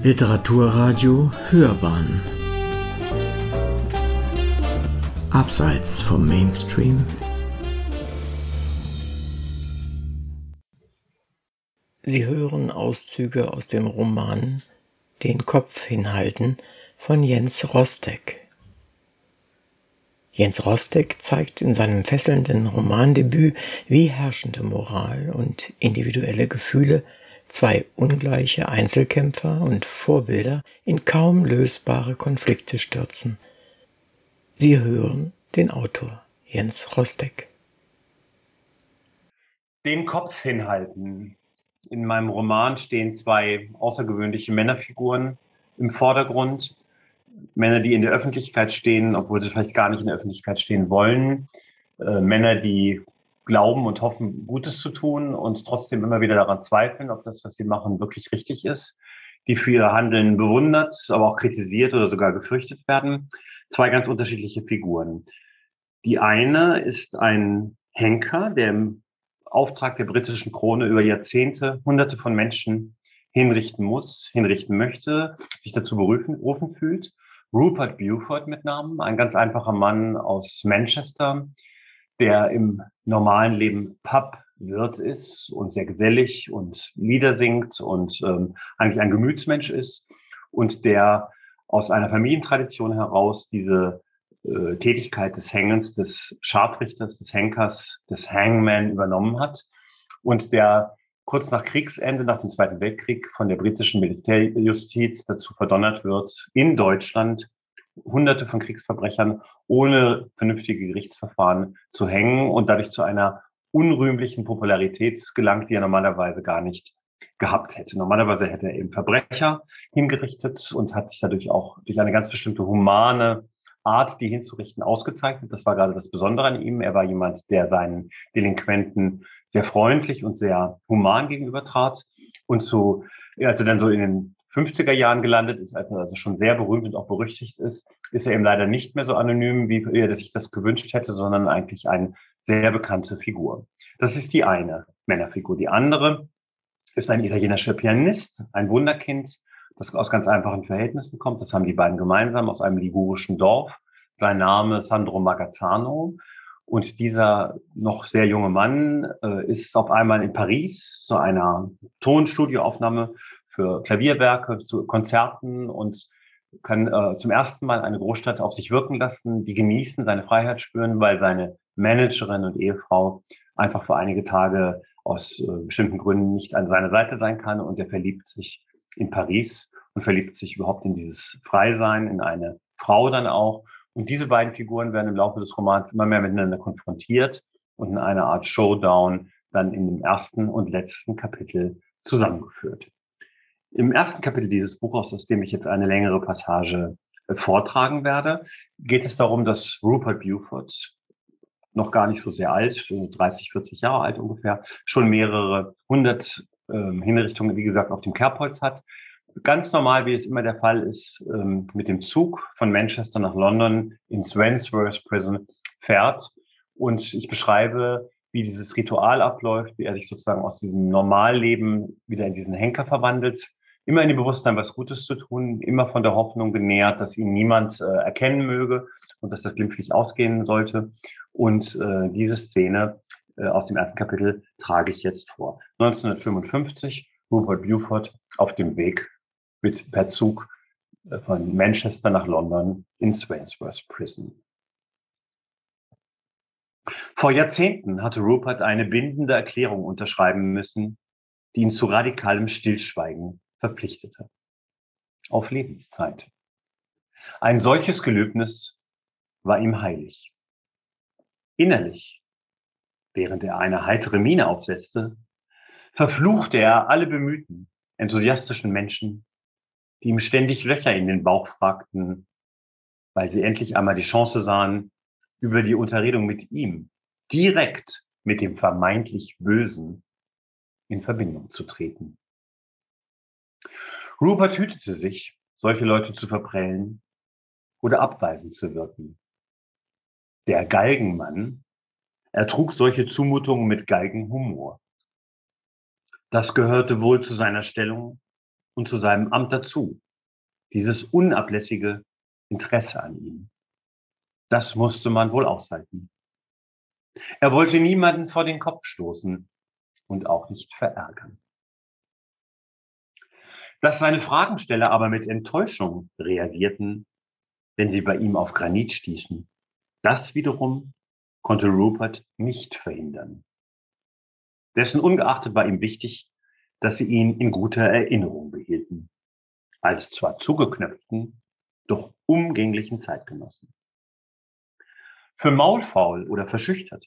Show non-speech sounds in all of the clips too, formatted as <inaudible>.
Literaturradio Hörbahn Abseits vom Mainstream Sie hören Auszüge aus dem Roman Den Kopf hinhalten von Jens Rostek. Jens Rostek zeigt in seinem fesselnden Romandebüt, wie herrschende Moral und individuelle Gefühle zwei ungleiche Einzelkämpfer und Vorbilder in kaum lösbare Konflikte stürzen. Sie hören den Autor Jens Rostek. Den Kopf hinhalten. In meinem Roman stehen zwei außergewöhnliche Männerfiguren im Vordergrund. Männer, die in der Öffentlichkeit stehen, obwohl sie vielleicht gar nicht in der Öffentlichkeit stehen wollen. Äh, Männer, die glauben und hoffen, Gutes zu tun und trotzdem immer wieder daran zweifeln, ob das, was sie machen, wirklich richtig ist. Die für ihr Handeln bewundert, aber auch kritisiert oder sogar gefürchtet werden. Zwei ganz unterschiedliche Figuren. Die eine ist ein Henker, der im Auftrag der britischen Krone über Jahrzehnte Hunderte von Menschen hinrichten muss, hinrichten möchte, sich dazu berufen, fühlt Rupert Buford mit Namen, ein ganz einfacher Mann aus Manchester, der im normalen Leben Pubwirt ist und sehr gesellig und Lieder singt und ähm, eigentlich ein Gemütsmensch ist und der aus einer Familientradition heraus diese äh, Tätigkeit des Hängens, des Scharfrichters, des Henkers, des Hangman übernommen hat und der kurz nach Kriegsende, nach dem Zweiten Weltkrieg, von der britischen Militärjustiz dazu verdonnert wird, in Deutschland Hunderte von Kriegsverbrechern ohne vernünftige Gerichtsverfahren zu hängen und dadurch zu einer unrühmlichen Popularität gelangt, die er normalerweise gar nicht gehabt hätte. Normalerweise hätte er eben Verbrecher hingerichtet und hat sich dadurch auch durch eine ganz bestimmte humane Art, die hinzurichten, ausgezeichnet. Das war gerade das Besondere an ihm. Er war jemand, der seinen Delinquenten sehr freundlich und sehr human gegenüber trat. Und so, als er dann so in den 50er Jahren gelandet ist, als er also schon sehr berühmt und auch berüchtigt ist, ist er eben leider nicht mehr so anonym, wie er sich das gewünscht hätte, sondern eigentlich eine sehr bekannte Figur. Das ist die eine Männerfigur. Die andere ist ein italienischer Pianist, ein Wunderkind, das aus ganz einfachen Verhältnissen kommt. Das haben die beiden gemeinsam aus einem ligurischen Dorf. Sein Name Sandro Magazzano. Und dieser noch sehr junge Mann äh, ist auf einmal in Paris zu einer Tonstudioaufnahme für Klavierwerke, zu Konzerten und kann äh, zum ersten Mal eine Großstadt auf sich wirken lassen, die genießen, seine Freiheit spüren, weil seine Managerin und Ehefrau einfach für einige Tage aus äh, bestimmten Gründen nicht an seiner Seite sein kann und er verliebt sich in Paris und verliebt sich überhaupt in dieses Freisein, in eine Frau dann auch und diese beiden Figuren werden im Laufe des Romans immer mehr miteinander konfrontiert und in einer Art Showdown dann in dem ersten und letzten Kapitel zusammengeführt. Im ersten Kapitel dieses Buches, aus dem ich jetzt eine längere Passage äh, vortragen werde, geht es darum, dass Rupert Buford, noch gar nicht so sehr alt, 30, 40 Jahre alt ungefähr, schon mehrere hundert ähm, Hinrichtungen, wie gesagt, auf dem Kerbholz hat ganz normal, wie es immer der Fall ist, ähm, mit dem Zug von Manchester nach London ins Wandsworth Prison fährt. Und ich beschreibe, wie dieses Ritual abläuft, wie er sich sozusagen aus diesem Normalleben wieder in diesen Henker verwandelt. Immer in dem Bewusstsein, was Gutes zu tun, immer von der Hoffnung genährt, dass ihn niemand äh, erkennen möge und dass das glimpflich ausgehen sollte. Und äh, diese Szene äh, aus dem ersten Kapitel trage ich jetzt vor. 1955, Rupert Buford auf dem Weg mit per Zug äh, von Manchester nach London ins Wandsworth Prison. Vor Jahrzehnten hatte Rupert eine bindende Erklärung unterschreiben müssen, die ihn zu radikalem Stillschweigen verpflichtete. Auf Lebenszeit. Ein solches Gelöbnis war ihm heilig. Innerlich, während er eine heitere Miene aufsetzte, verfluchte er alle bemühten, enthusiastischen Menschen, die ihm ständig Löcher in den Bauch fragten, weil sie endlich einmal die Chance sahen, über die Unterredung mit ihm direkt mit dem vermeintlich Bösen in Verbindung zu treten. Rupert hütete sich, solche Leute zu verprellen oder abweisend zu wirken. Der Galgenmann ertrug solche Zumutungen mit Galgenhumor. Das gehörte wohl zu seiner Stellung und zu seinem Amt dazu. Dieses unablässige Interesse an ihm. Das musste man wohl aushalten. Er wollte niemanden vor den Kopf stoßen und auch nicht verärgern. Dass seine Fragensteller aber mit Enttäuschung reagierten, wenn sie bei ihm auf Granit stießen, das wiederum konnte Rupert nicht verhindern. Dessen ungeachtet war ihm wichtig, dass sie ihn in guter Erinnerung behielten, als zwar zugeknöpften, doch umgänglichen Zeitgenossen. Für maulfaul oder verschüchtert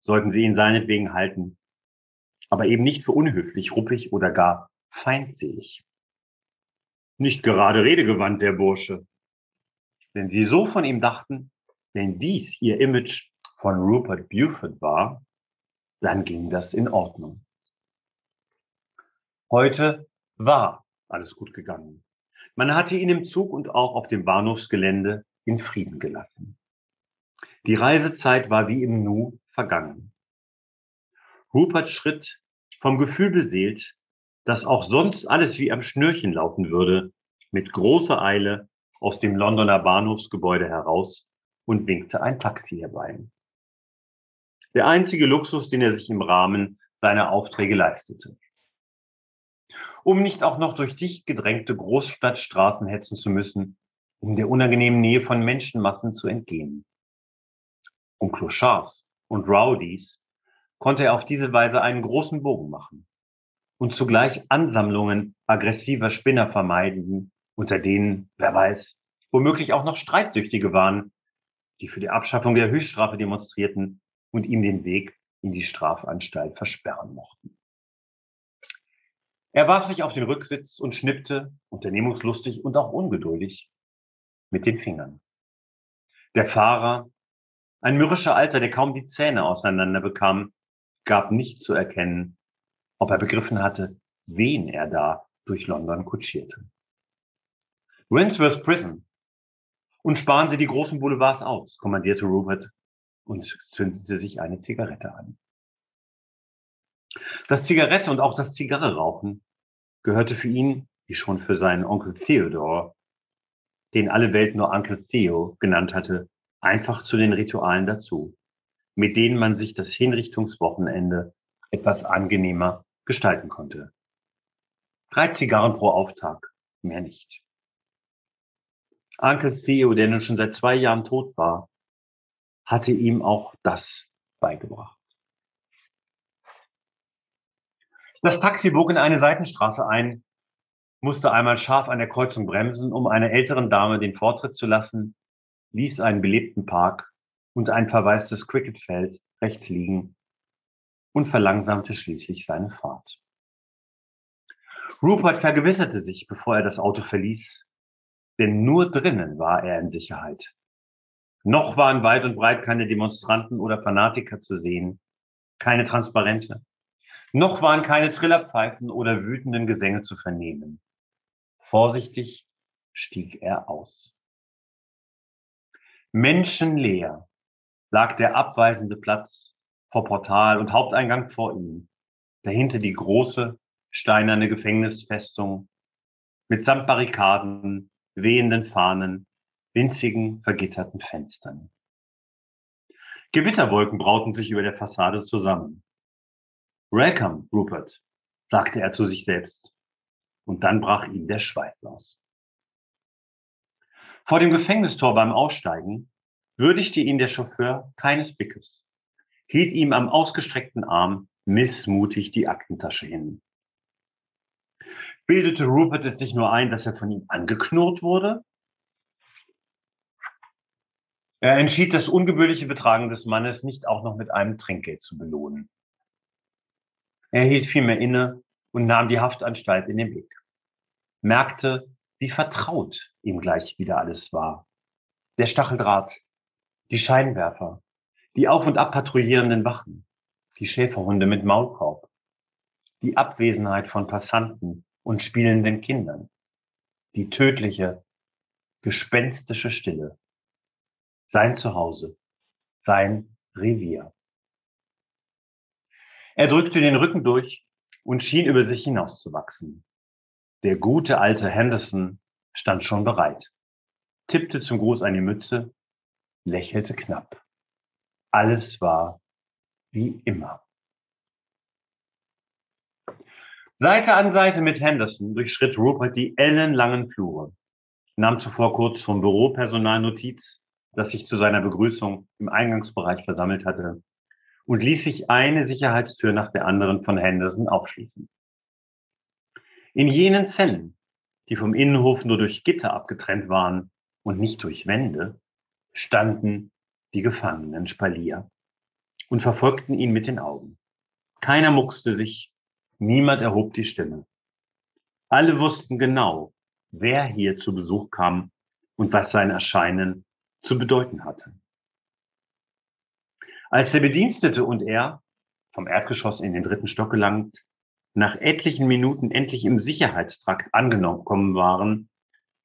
sollten sie ihn seinetwegen halten, aber eben nicht für unhöflich, ruppig oder gar feindselig. Nicht gerade redegewandt, der Bursche. Wenn sie so von ihm dachten, wenn dies ihr Image von Rupert Buford war, dann ging das in Ordnung. Heute war alles gut gegangen. Man hatte ihn im Zug und auch auf dem Bahnhofsgelände in Frieden gelassen. Die Reisezeit war wie im Nu vergangen. Rupert schritt vom Gefühl beseelt, dass auch sonst alles wie am Schnürchen laufen würde, mit großer Eile aus dem Londoner Bahnhofsgebäude heraus und winkte ein Taxi herbei. Der einzige Luxus, den er sich im Rahmen seiner Aufträge leistete. Um nicht auch noch durch dicht gedrängte Großstadtstraßen hetzen zu müssen, um der unangenehmen Nähe von Menschenmassen zu entgehen. Um Clochards und Rowdies konnte er auf diese Weise einen großen Bogen machen und zugleich Ansammlungen aggressiver Spinner vermeiden, unter denen, wer weiß, womöglich auch noch Streitsüchtige waren, die für die Abschaffung der Höchststrafe demonstrierten und ihm den Weg in die Strafanstalt versperren mochten. Er warf sich auf den Rücksitz und schnippte, unternehmungslustig und auch ungeduldig, mit den Fingern. Der Fahrer, ein mürrischer Alter, der kaum die Zähne auseinander bekam, gab nicht zu erkennen, ob er begriffen hatte, wen er da durch London kutschierte. Wandsworth Prison. Und sparen Sie die großen Boulevards aus, kommandierte Rupert und zündete sich eine Zigarette an. Das Zigarette und auch das Zigarre-Rauchen gehörte für ihn, wie schon für seinen Onkel Theodore, den alle Welt nur Onkel Theo genannt hatte, einfach zu den Ritualen dazu, mit denen man sich das Hinrichtungswochenende etwas angenehmer gestalten konnte. Drei Zigarren pro Auftag, mehr nicht. Onkel Theo, der nun schon seit zwei Jahren tot war, hatte ihm auch das beigebracht. Das Taxi bog in eine Seitenstraße ein, musste einmal scharf an der Kreuzung bremsen, um einer älteren Dame den Vortritt zu lassen, ließ einen belebten Park und ein verwaistes Cricketfeld rechts liegen und verlangsamte schließlich seine Fahrt. Rupert vergewisserte sich, bevor er das Auto verließ, denn nur drinnen war er in Sicherheit. Noch waren weit und breit keine Demonstranten oder Fanatiker zu sehen, keine Transparente. Noch waren keine Trillerpfeifen oder wütenden Gesänge zu vernehmen. Vorsichtig stieg er aus. Menschenleer lag der abweisende Platz vor Portal und Haupteingang vor ihm. Dahinter die große steinerne Gefängnisfestung mitsamt Barrikaden, wehenden Fahnen, winzigen vergitterten Fenstern. Gewitterwolken brauten sich über der Fassade zusammen. Welcome, Rupert, sagte er zu sich selbst. Und dann brach ihm der Schweiß aus. Vor dem Gefängnistor beim Aussteigen würdigte ihn der Chauffeur keines Blickes, hielt ihm am ausgestreckten Arm missmutig die Aktentasche hin. Bildete Rupert es sich nur ein, dass er von ihm angeknurrt wurde? Er entschied, das ungebührliche Betragen des Mannes nicht auch noch mit einem Trinkgeld zu belohnen. Er hielt vielmehr inne und nahm die Haftanstalt in den Blick. Merkte, wie vertraut ihm gleich wieder alles war. Der Stacheldraht, die Scheinwerfer, die auf und ab patrouillierenden Wachen, die Schäferhunde mit Maulkorb, die Abwesenheit von Passanten und spielenden Kindern, die tödliche, gespenstische Stille. Sein Zuhause, sein Revier. Er drückte den Rücken durch und schien über sich hinauszuwachsen. Der gute alte Henderson stand schon bereit, tippte zum Gruß die Mütze, lächelte knapp. Alles war wie immer. Seite an Seite mit Henderson durchschritt Rupert die ellenlangen Flure, nahm zuvor kurz vom Büropersonal Notiz, das sich zu seiner Begrüßung im Eingangsbereich versammelt hatte, und ließ sich eine Sicherheitstür nach der anderen von Henderson aufschließen. In jenen Zellen, die vom Innenhof nur durch Gitter abgetrennt waren und nicht durch Wände, standen die Gefangenen Spalier und verfolgten ihn mit den Augen. Keiner muckste sich, niemand erhob die Stimme. Alle wussten genau, wer hier zu Besuch kam und was sein Erscheinen zu bedeuten hatte. Als der Bedienstete und er, vom Erdgeschoss in den dritten Stock gelangt, nach etlichen Minuten endlich im Sicherheitstrakt angekommen waren,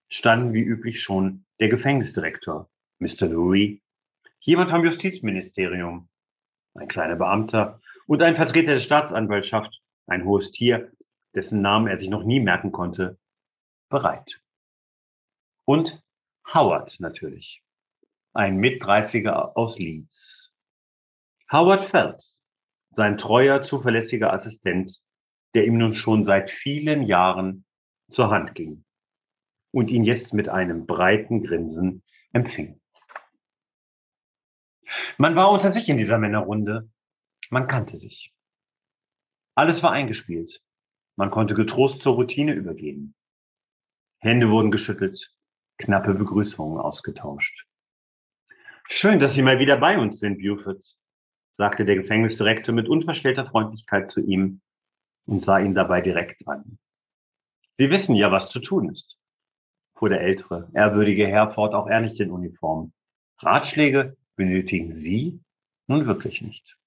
standen wie üblich schon der Gefängnisdirektor, Mr. Louis, jemand vom Justizministerium, ein kleiner Beamter und ein Vertreter der Staatsanwaltschaft, ein hohes Tier, dessen Namen er sich noch nie merken konnte, bereit. Und Howard natürlich, ein Mit-30er aus Leeds. Howard Phelps, sein treuer, zuverlässiger Assistent, der ihm nun schon seit vielen Jahren zur Hand ging und ihn jetzt mit einem breiten Grinsen empfing. Man war unter sich in dieser Männerrunde. Man kannte sich. Alles war eingespielt. Man konnte getrost zur Routine übergehen. Hände wurden geschüttelt, knappe Begrüßungen ausgetauscht. Schön, dass Sie mal wieder bei uns sind, Buford, sagte der Gefängnisdirektor mit unverstellter Freundlichkeit zu ihm und sah ihn dabei direkt an. Sie wissen ja, was zu tun ist, fuhr der ältere, ehrwürdige Herr fort, auch er nicht in Uniform. Ratschläge benötigen Sie nun wirklich nicht.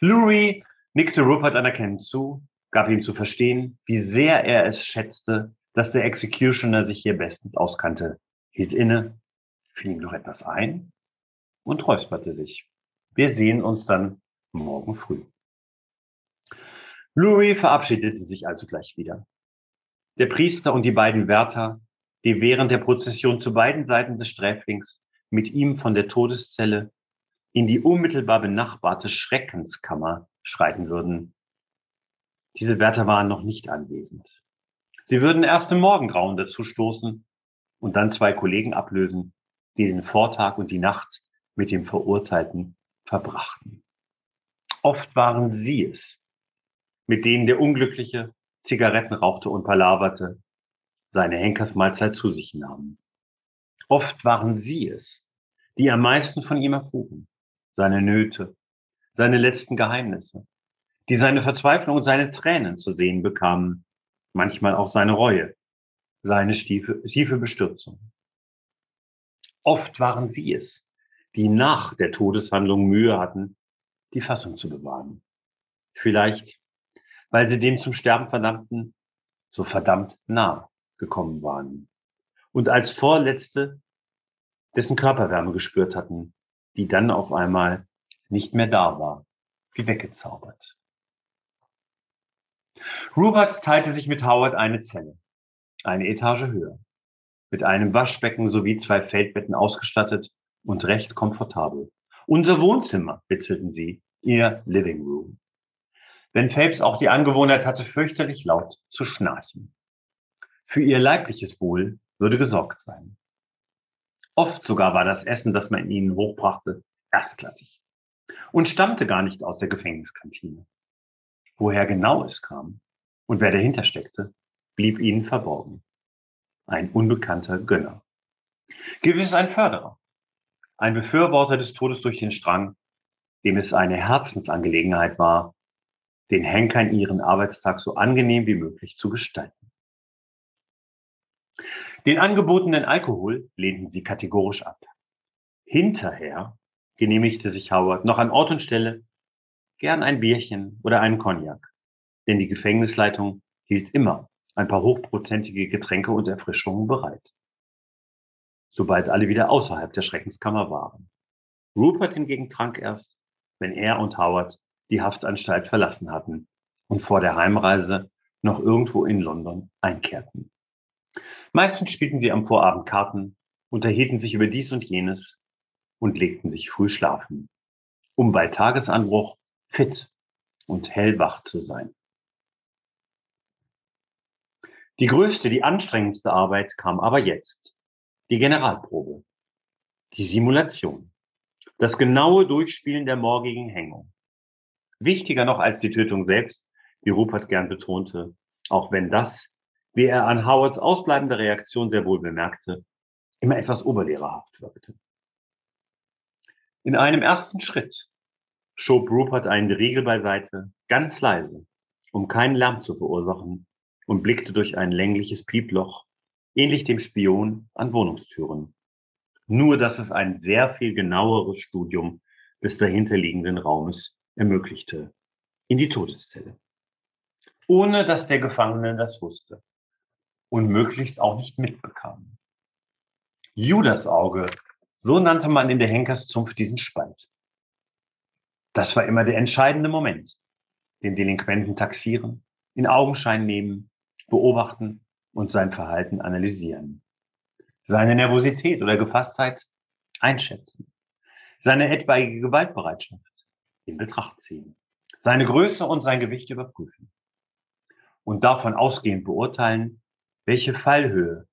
Louis nickte Rupert anerkennend zu, gab ihm zu verstehen, wie sehr er es schätzte, dass der Executioner sich hier bestens auskannte, hielt inne, fiel ihm noch etwas ein und räusperte sich. Wir sehen uns dann morgen früh. Louis verabschiedete sich also gleich wieder. Der Priester und die beiden Wärter, die während der Prozession zu beiden Seiten des Sträflings mit ihm von der Todeszelle in die unmittelbar benachbarte Schreckenskammer schreiten würden. Diese Wärter waren noch nicht anwesend. Sie würden erst im Morgengrauen dazu stoßen und dann zwei Kollegen ablösen, die den Vortag und die Nacht mit dem Verurteilten verbrachten. Oft waren sie es, mit denen der Unglückliche Zigaretten rauchte und palaverte, seine Henkersmahlzeit zu sich nahm. Oft waren sie es, die am meisten von ihm erfuhren. Seine Nöte, seine letzten Geheimnisse, die seine Verzweiflung und seine Tränen zu sehen bekamen, manchmal auch seine Reue, seine tiefe, tiefe Bestürzung. Oft waren sie es, die nach der Todeshandlung Mühe hatten, die Fassung zu bewahren. Vielleicht, weil sie dem zum Sterben verdammten so verdammt nah gekommen waren. Und als Vorletzte dessen Körperwärme gespürt hatten, die dann auf einmal nicht mehr da war, wie weggezaubert. Rupert teilte sich mit Howard eine Zelle, eine Etage höher, mit einem Waschbecken sowie zwei Feldbetten ausgestattet und recht komfortabel. Unser Wohnzimmer, witzelten sie, ihr Living Room. Wenn Phelps auch die Angewohnheit hatte, fürchterlich laut zu schnarchen. Für ihr leibliches Wohl würde gesorgt sein. Oft sogar war das Essen, das man ihnen hochbrachte, erstklassig und stammte gar nicht aus der Gefängniskantine. Woher genau es kam und wer dahinter steckte, blieb ihnen verborgen. Ein unbekannter Gönner. Gewiss ein Förderer, ein Befürworter des Todes durch den Strang, dem es eine Herzensangelegenheit war, den Henkern ihren Arbeitstag so angenehm wie möglich zu gestalten. Den angebotenen Alkohol lehnten sie kategorisch ab. Hinterher genehmigte sich Howard noch an Ort und Stelle gern ein Bierchen oder einen Cognac, denn die Gefängnisleitung hielt immer ein paar hochprozentige Getränke und Erfrischungen bereit. Sobald alle wieder außerhalb der Schreckenskammer waren. Rupert hingegen trank erst, wenn er und Howard die Haftanstalt verlassen hatten und vor der Heimreise noch irgendwo in London einkehrten. Meistens spielten sie am Vorabend Karten, unterhielten sich über dies und jenes und legten sich früh schlafen, um bei Tagesanbruch fit und hellwach zu sein. Die größte, die anstrengendste Arbeit kam aber jetzt. Die Generalprobe. Die Simulation. Das genaue Durchspielen der morgigen Hängung. Wichtiger noch als die Tötung selbst, wie Rupert gern betonte, auch wenn das, wie er an Howards ausbleibende Reaktion sehr wohl bemerkte, immer etwas oberlehrerhaft wirkte. In einem ersten Schritt schob Rupert einen Riegel beiseite, ganz leise, um keinen Lärm zu verursachen, und blickte durch ein längliches Pieploch, ähnlich dem Spion an Wohnungstüren. Nur, dass es ein sehr viel genaueres Studium des dahinterliegenden Raumes ermöglichte. In die Todeszelle. Ohne dass der Gefangene das wusste. Und möglichst auch nicht mitbekam. Judas Auge, so nannte man in der Henkerszunft diesen Spalt. Das war immer der entscheidende Moment. Den Delinquenten taxieren, in Augenschein nehmen, beobachten und sein Verhalten analysieren. Seine Nervosität oder Gefasstheit einschätzen. Seine etwaige Gewaltbereitschaft in Betracht ziehen. Seine Größe und sein Gewicht überprüfen. Und davon ausgehend beurteilen, welche Fallhöhe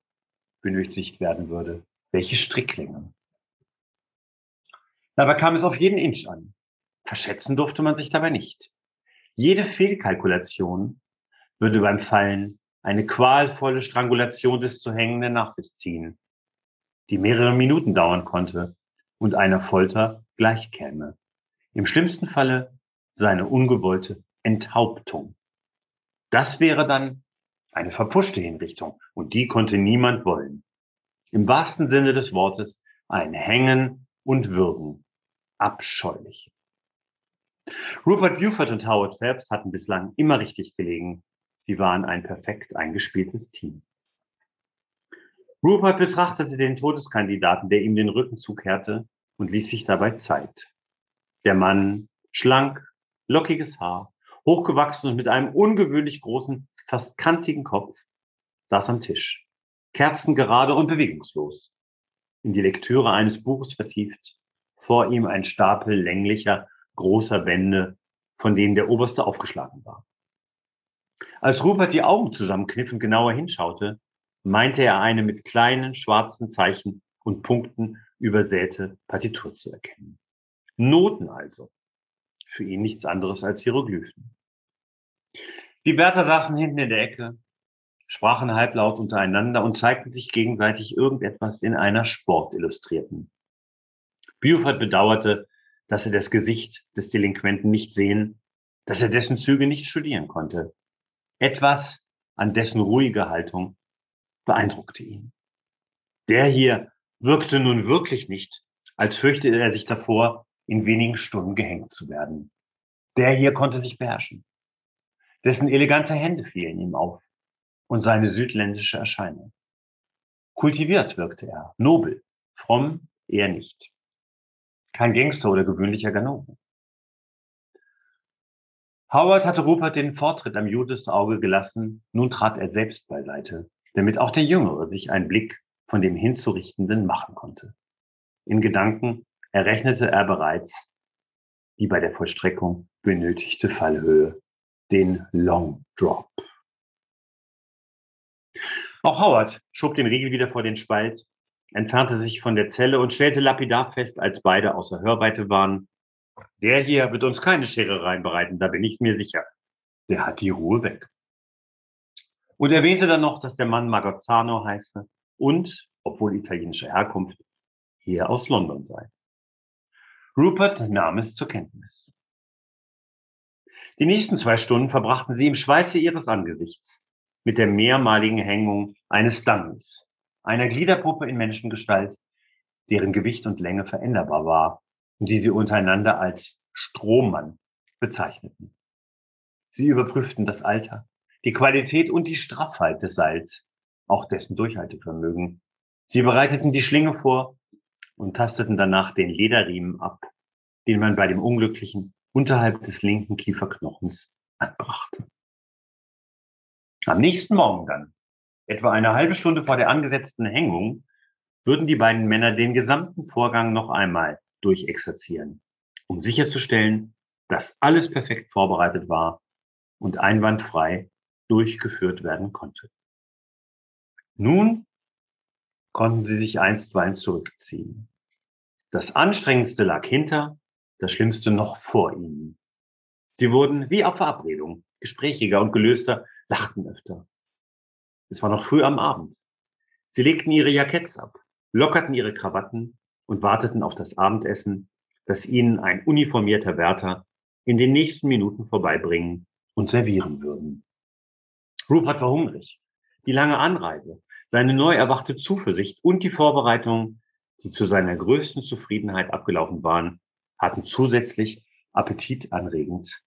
benötigt werden würde, welche Stricklänge. Dabei kam es auf jeden Inch an. Verschätzen durfte man sich dabei nicht. Jede Fehlkalkulation würde beim Fallen eine qualvolle Strangulation des zu Hängenden nach sich ziehen, die mehrere Minuten dauern konnte und einer Folter gleichkäme. Im schlimmsten Falle seine ungewollte Enthauptung. Das wäre dann eine verpuschte Hinrichtung und die konnte niemand wollen. Im wahrsten Sinne des Wortes ein Hängen und Würgen. Abscheulich. Rupert Buford und Howard Phelps hatten bislang immer richtig gelegen. Sie waren ein perfekt eingespieltes Team. Rupert betrachtete den Todeskandidaten, der ihm den Rücken zukehrte, und ließ sich dabei Zeit. Der Mann, schlank, lockiges Haar, hochgewachsen und mit einem ungewöhnlich großen, fast kantigen Kopf, saß am Tisch, kerzengerade und bewegungslos, in die Lektüre eines Buches vertieft, vor ihm ein Stapel länglicher, großer Bände, von denen der oberste aufgeschlagen war. Als Rupert die Augen zusammenkniff und genauer hinschaute, meinte er eine mit kleinen schwarzen Zeichen und Punkten übersäte Partitur zu erkennen. Noten also. Für ihn nichts anderes als Hieroglyphen. Die Wärter saßen hinten in der Ecke, sprachen halblaut untereinander und zeigten sich gegenseitig irgendetwas in einer Sportillustrierten. Buford bedauerte, dass er das Gesicht des Delinquenten nicht sehen, dass er dessen Züge nicht studieren konnte. Etwas an dessen ruhige Haltung beeindruckte ihn. Der hier wirkte nun wirklich nicht, als fürchte er sich davor, in wenigen Stunden gehängt zu werden. Der hier konnte sich beherrschen. Dessen elegante Hände fielen ihm auf und seine südländische Erscheinung. Kultiviert wirkte er, nobel, fromm eher nicht. Kein Gangster oder gewöhnlicher Ganove. Howard hatte Rupert den Vortritt am Judesauge gelassen, nun trat er selbst beiseite, damit auch der Jüngere sich einen Blick von dem Hinzurichtenden machen konnte. In Gedanken errechnete er bereits die bei der Vollstreckung benötigte Fallhöhe, den Long Drop. Auch Howard schob den Riegel wieder vor den Spalt, entfernte sich von der Zelle und stellte lapidar fest, als beide außer Hörweite waren, der hier wird uns keine Scherereien bereiten, da bin ich mir sicher. Der hat die Ruhe weg. Und erwähnte dann noch, dass der Mann Magazzano heiße und, obwohl italienischer Herkunft, hier aus London sei. Rupert nahm es zur Kenntnis. Die nächsten zwei Stunden verbrachten sie im Schweiße ihres Angesichts mit der mehrmaligen Hängung eines Dummies, einer Gliederpuppe in Menschengestalt, deren Gewicht und Länge veränderbar war und die sie untereinander als Strohmann bezeichneten. Sie überprüften das Alter, die Qualität und die Straffheit des Seils, auch dessen Durchhaltevermögen. Sie bereiteten die Schlinge vor und tasteten danach den Lederriemen ab, den man bei dem Unglücklichen unterhalb des linken Kieferknochens anbrachte. Am nächsten Morgen dann, etwa eine halbe Stunde vor der angesetzten Hängung, würden die beiden Männer den gesamten Vorgang noch einmal durchexerzieren, um sicherzustellen, dass alles perfekt vorbereitet war und einwandfrei durchgeführt werden konnte. Nun konnten sie sich einstweilen zurückziehen. Das Anstrengendste lag hinter, das Schlimmste noch vor ihnen. Sie wurden wie auf Verabredung gesprächiger und gelöster, lachten öfter. Es war noch früh am Abend. Sie legten ihre Jacketts ab, lockerten ihre Krawatten und warteten auf das Abendessen, das ihnen ein uniformierter Wärter in den nächsten Minuten vorbeibringen und servieren würden. Rupert war hungrig. Die lange Anreise, seine neu erwachte Zuversicht und die Vorbereitungen, die zu seiner größten Zufriedenheit abgelaufen waren, hatten zusätzlich appetitanregend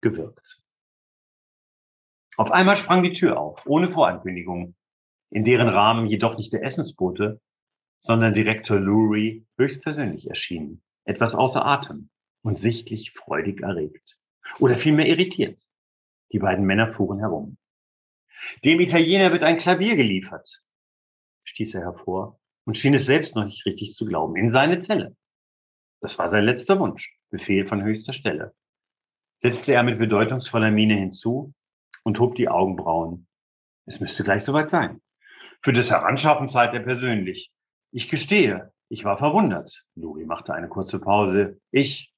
gewirkt. Auf einmal sprang die Tür auf, ohne Vorankündigung, in deren Rahmen jedoch nicht der Essensbote, sondern Direktor Lurie höchstpersönlich erschien, etwas außer Atem und sichtlich freudig erregt. Oder vielmehr irritiert. Die beiden Männer fuhren herum. Dem Italiener wird ein Klavier geliefert, stieß er hervor und schien es selbst noch nicht richtig zu glauben, in seine Zelle. Das war sein letzter Wunsch, Befehl von höchster Stelle. Setzte er mit bedeutungsvoller Miene hinzu und hob die Augenbrauen. Es müsste gleich soweit sein. Für das Heranschaffen zahlt er persönlich. Ich gestehe, ich war verwundert. Luri machte eine kurze Pause. Ich.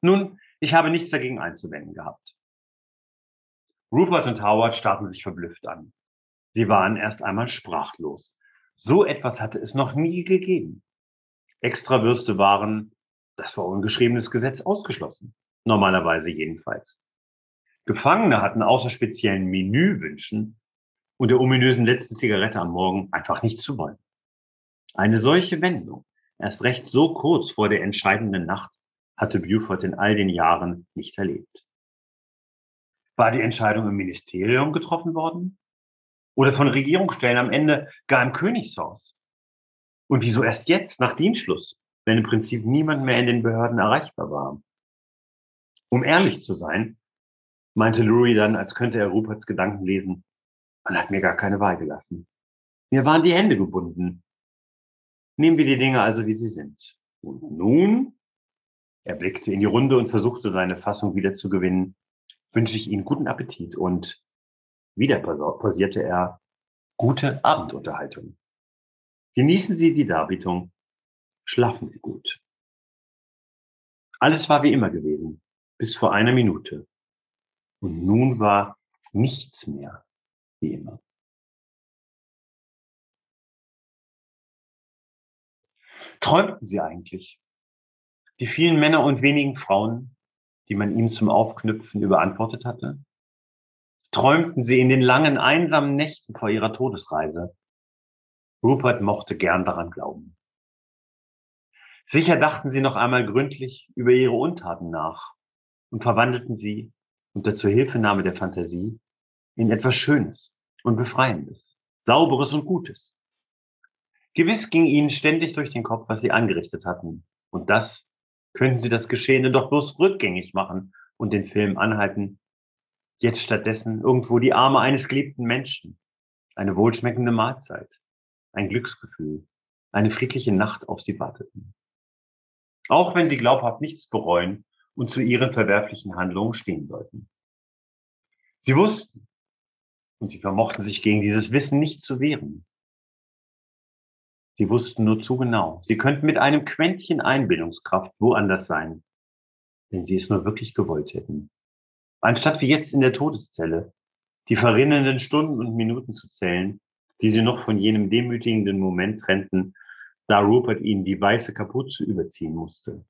Nun, ich habe nichts dagegen einzuwenden gehabt. Rupert und Howard starrten sich verblüfft an. Sie waren erst einmal sprachlos. So etwas hatte es noch nie gegeben. Extrawürste waren, das war ungeschriebenes Gesetz, ausgeschlossen. Normalerweise jedenfalls. Gefangene hatten außer speziellen Menüwünschen und der ominösen letzten Zigarette am Morgen einfach nicht zu wollen. Eine solche Wendung, erst recht so kurz vor der entscheidenden Nacht, hatte Buford in all den Jahren nicht erlebt. War die Entscheidung im Ministerium getroffen worden? Oder von Regierungsstellen am Ende gar im Königshaus? Und wieso erst jetzt, nach Dienstschluss, wenn im Prinzip niemand mehr in den Behörden erreichbar war? Um ehrlich zu sein, meinte Lurie dann, als könnte er Ruperts Gedanken lesen, man hat mir gar keine Wahl gelassen. Mir waren die Hände gebunden. Nehmen wir die Dinge also, wie sie sind. Und nun, er blickte in die Runde und versuchte seine Fassung wieder zu gewinnen, wünsche ich Ihnen guten Appetit und wieder pausierte er gute Abendunterhaltung. Genießen Sie die Darbietung, schlafen Sie gut. Alles war wie immer gewesen, bis vor einer Minute. Und nun war nichts mehr wie immer. Träumten Sie eigentlich? Die vielen Männer und wenigen Frauen, die man ihm zum Aufknüpfen überantwortet hatte? Träumten sie in den langen, einsamen Nächten vor ihrer Todesreise? Rupert mochte gern daran glauben. Sicher dachten sie noch einmal gründlich über ihre Untaten nach und verwandelten sie unter Zuhilfenahme der Fantasie in etwas Schönes und Befreiendes, Sauberes und Gutes. Gewiss ging ihnen ständig durch den Kopf, was sie angerichtet hatten. Und das könnten sie das Geschehene doch bloß rückgängig machen und den Film anhalten. Jetzt stattdessen irgendwo die Arme eines geliebten Menschen, eine wohlschmeckende Mahlzeit, ein Glücksgefühl, eine friedliche Nacht auf sie warteten. Auch wenn sie glaubhaft nichts bereuen und zu ihren verwerflichen Handlungen stehen sollten. Sie wussten, und sie vermochten sich gegen dieses Wissen nicht zu wehren. Sie wussten nur zu genau. Sie könnten mit einem Quäntchen Einbildungskraft woanders sein, wenn sie es nur wirklich gewollt hätten. Anstatt wie jetzt in der Todeszelle, die verrinnenden Stunden und Minuten zu zählen, die sie noch von jenem demütigenden Moment trennten, da Rupert ihnen die weiße Kapuze überziehen musste.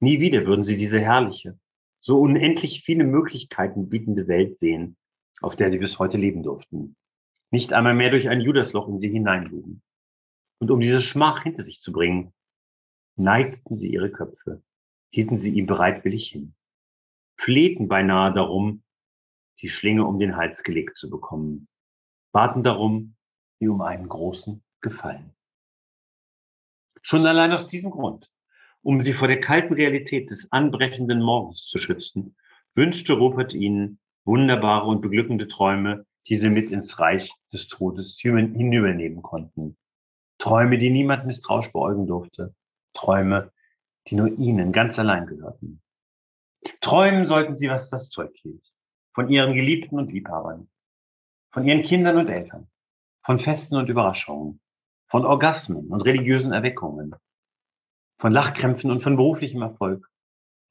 Nie wieder würden sie diese herrliche, so unendlich viele Möglichkeiten bietende Welt sehen, auf der sie bis heute leben durften nicht einmal mehr durch ein Judasloch in sie hineinluden. Und um diese Schmach hinter sich zu bringen, neigten sie ihre Köpfe, hielten sie ihm bereitwillig hin, flehten beinahe darum, die Schlinge um den Hals gelegt zu bekommen, baten darum, wie um einen großen Gefallen. Schon allein aus diesem Grund, um sie vor der kalten Realität des anbrechenden Morgens zu schützen, wünschte Rupert ihnen wunderbare und beglückende Träume, die sie mit ins Reich des Todes hinübernehmen konnten. Träume, die niemand misstrauisch beäugen durfte. Träume, die nur ihnen ganz allein gehörten. Träumen sollten sie, was das Zeug hielt. Von ihren Geliebten und Liebhabern. Von ihren Kindern und Eltern. Von Festen und Überraschungen. Von Orgasmen und religiösen Erweckungen. Von Lachkrämpfen und von beruflichem Erfolg.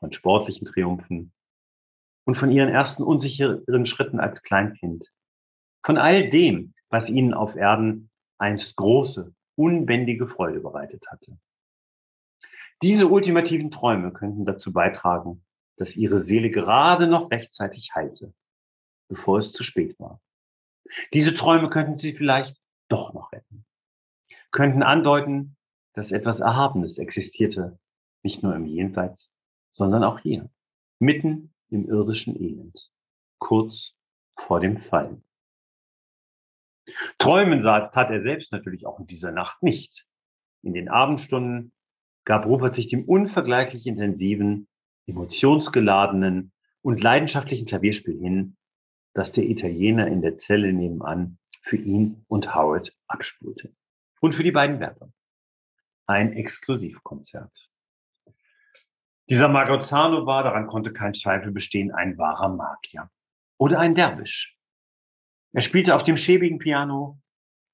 Von sportlichen Triumphen. Und von ihren ersten unsicheren Schritten als Kleinkind. Von all dem, was ihnen auf Erden einst große, unbändige Freude bereitet hatte. Diese ultimativen Träume könnten dazu beitragen, dass ihre Seele gerade noch rechtzeitig heilte, bevor es zu spät war. Diese Träume könnten sie vielleicht doch noch retten, könnten andeuten, dass etwas Erhabenes existierte, nicht nur im Jenseits, sondern auch hier, mitten im irdischen Elend, kurz vor dem Fall. Träumen tat er selbst natürlich auch in dieser Nacht nicht. In den Abendstunden gab Rupert sich dem unvergleichlich intensiven, emotionsgeladenen und leidenschaftlichen Klavierspiel hin, das der Italiener in der Zelle nebenan für ihn und Howard abspulte. Und für die beiden Wärter. Ein Exklusivkonzert. Dieser Margozzano war, daran konnte kein Zweifel bestehen, ein wahrer Magier. Oder ein Derwisch. Er spielte auf dem schäbigen Piano,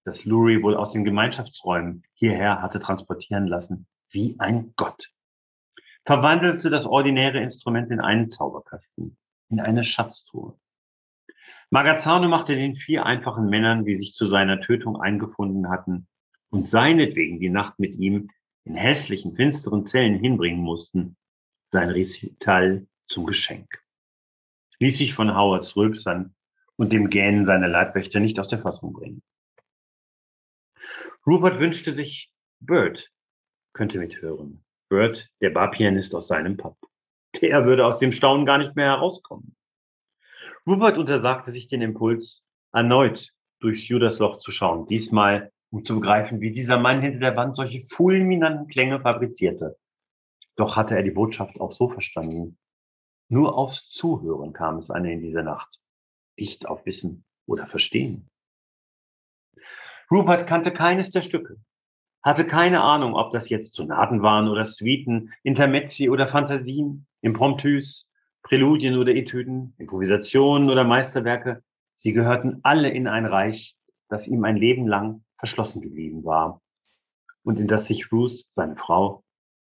das Lurie wohl aus den Gemeinschaftsräumen hierher hatte transportieren lassen, wie ein Gott. Verwandelte das ordinäre Instrument in einen Zauberkasten, in eine Schatztruhe. Magazzano machte den vier einfachen Männern, die sich zu seiner Tötung eingefunden hatten und seinetwegen die Nacht mit ihm in hässlichen, finsteren Zellen hinbringen mussten, sein Recital zum Geschenk. Ließ sich von Howards Rülpsern und dem Gähnen seiner Leibwächter nicht aus der Fassung bringen. Rupert wünschte sich, Bird könnte mithören. Bird, der Barpianist aus seinem Pub. Der würde aus dem Staunen gar nicht mehr herauskommen. Rupert untersagte sich den Impuls, erneut durchs Judasloch zu schauen, diesmal um zu begreifen, wie dieser Mann hinter der Wand solche fulminanten Klänge fabrizierte. Doch hatte er die Botschaft auch so verstanden. Nur aufs Zuhören kam es eine in dieser Nacht, nicht auf Wissen oder Verstehen. Rupert kannte keines der Stücke, hatte keine Ahnung, ob das jetzt Sonaten waren oder Suiten, Intermezzi oder Fantasien, Impromptus, Präludien oder Etüden, Improvisationen oder Meisterwerke. Sie gehörten alle in ein Reich, das ihm ein Leben lang verschlossen geblieben war und in das sich Ruth, seine Frau,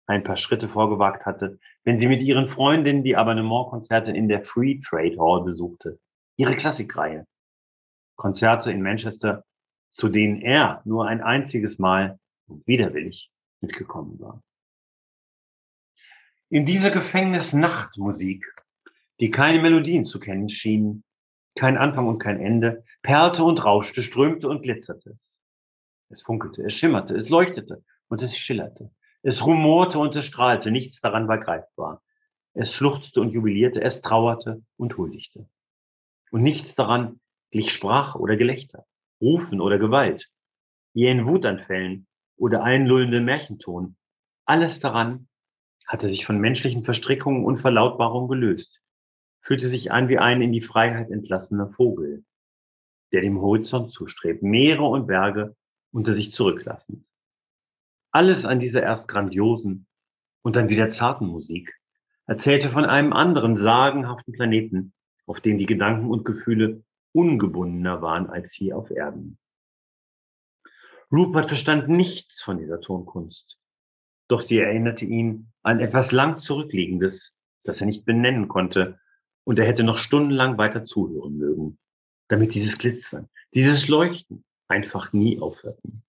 ein paar Schritte vorgewagt hatte, wenn sie mit ihren Freundinnen die Abonnementkonzerte in der Free Trade Hall besuchte. Ihre Klassikreihe. Konzerte in Manchester, zu denen er nur ein einziges Mal widerwillig mitgekommen war. In dieser Gefängnisnachtmusik, die keine Melodien zu kennen schien, kein Anfang und kein Ende, perlte und rauschte, strömte und glitzerte es. Es funkelte, es schimmerte, es leuchtete und es schillerte. Es rumorte und es strahlte, nichts daran war greifbar. Es schluchzte und jubilierte, es trauerte und huldigte. Und nichts daran glich Sprache oder Gelächter, Rufen oder Gewalt, in Wutanfällen oder einlullenden Märchenton. Alles daran hatte sich von menschlichen Verstrickungen und Verlautbarungen gelöst, fühlte sich an wie ein in die Freiheit entlassener Vogel, der dem Horizont zustrebt, Meere und Berge unter sich zurücklassend. Alles an dieser erst grandiosen und dann wieder zarten Musik erzählte von einem anderen sagenhaften Planeten, auf dem die Gedanken und Gefühle ungebundener waren als hier auf Erden. Rupert verstand nichts von dieser Tonkunst. Doch sie erinnerte ihn an etwas lang Zurückliegendes, das er nicht benennen konnte, und er hätte noch stundenlang weiter zuhören mögen, damit dieses Glitzern, dieses Leuchten einfach nie aufhörten.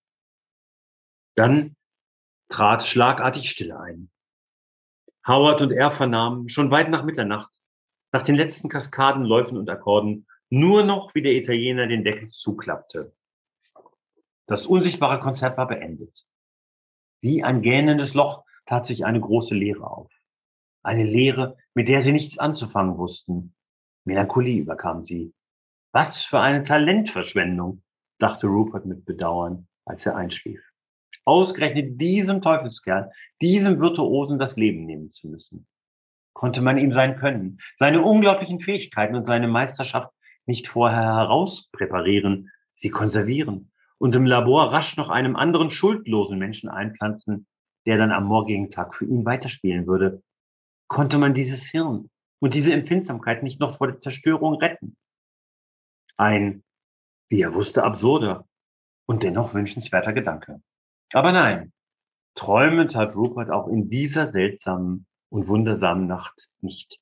Dann trat schlagartig Stille ein. Howard und er vernahmen schon weit nach Mitternacht, nach den letzten Kaskadenläufen und Akkorden, nur noch, wie der Italiener den Deckel zuklappte das unsichtbare Konzert war beendet. Wie ein gähnendes Loch tat sich eine große Leere auf. Eine Leere, mit der sie nichts anzufangen wussten. Melancholie überkam sie. Was für eine Talentverschwendung, dachte Rupert mit Bedauern, als er einschlief. Ausgerechnet diesem Teufelskerl, diesem Virtuosen das Leben nehmen zu müssen. Konnte man ihm sein Können, seine unglaublichen Fähigkeiten und seine Meisterschaft nicht vorher herauspräparieren, sie konservieren und im Labor rasch noch einem anderen schuldlosen Menschen einpflanzen, der dann am morgigen Tag für ihn weiterspielen würde? Konnte man dieses Hirn und diese Empfindsamkeit nicht noch vor der Zerstörung retten? Ein, wie er wusste, absurder und dennoch wünschenswerter Gedanke. Aber nein, träumend hat Rupert auch in dieser seltsamen und wundersamen Nacht nicht.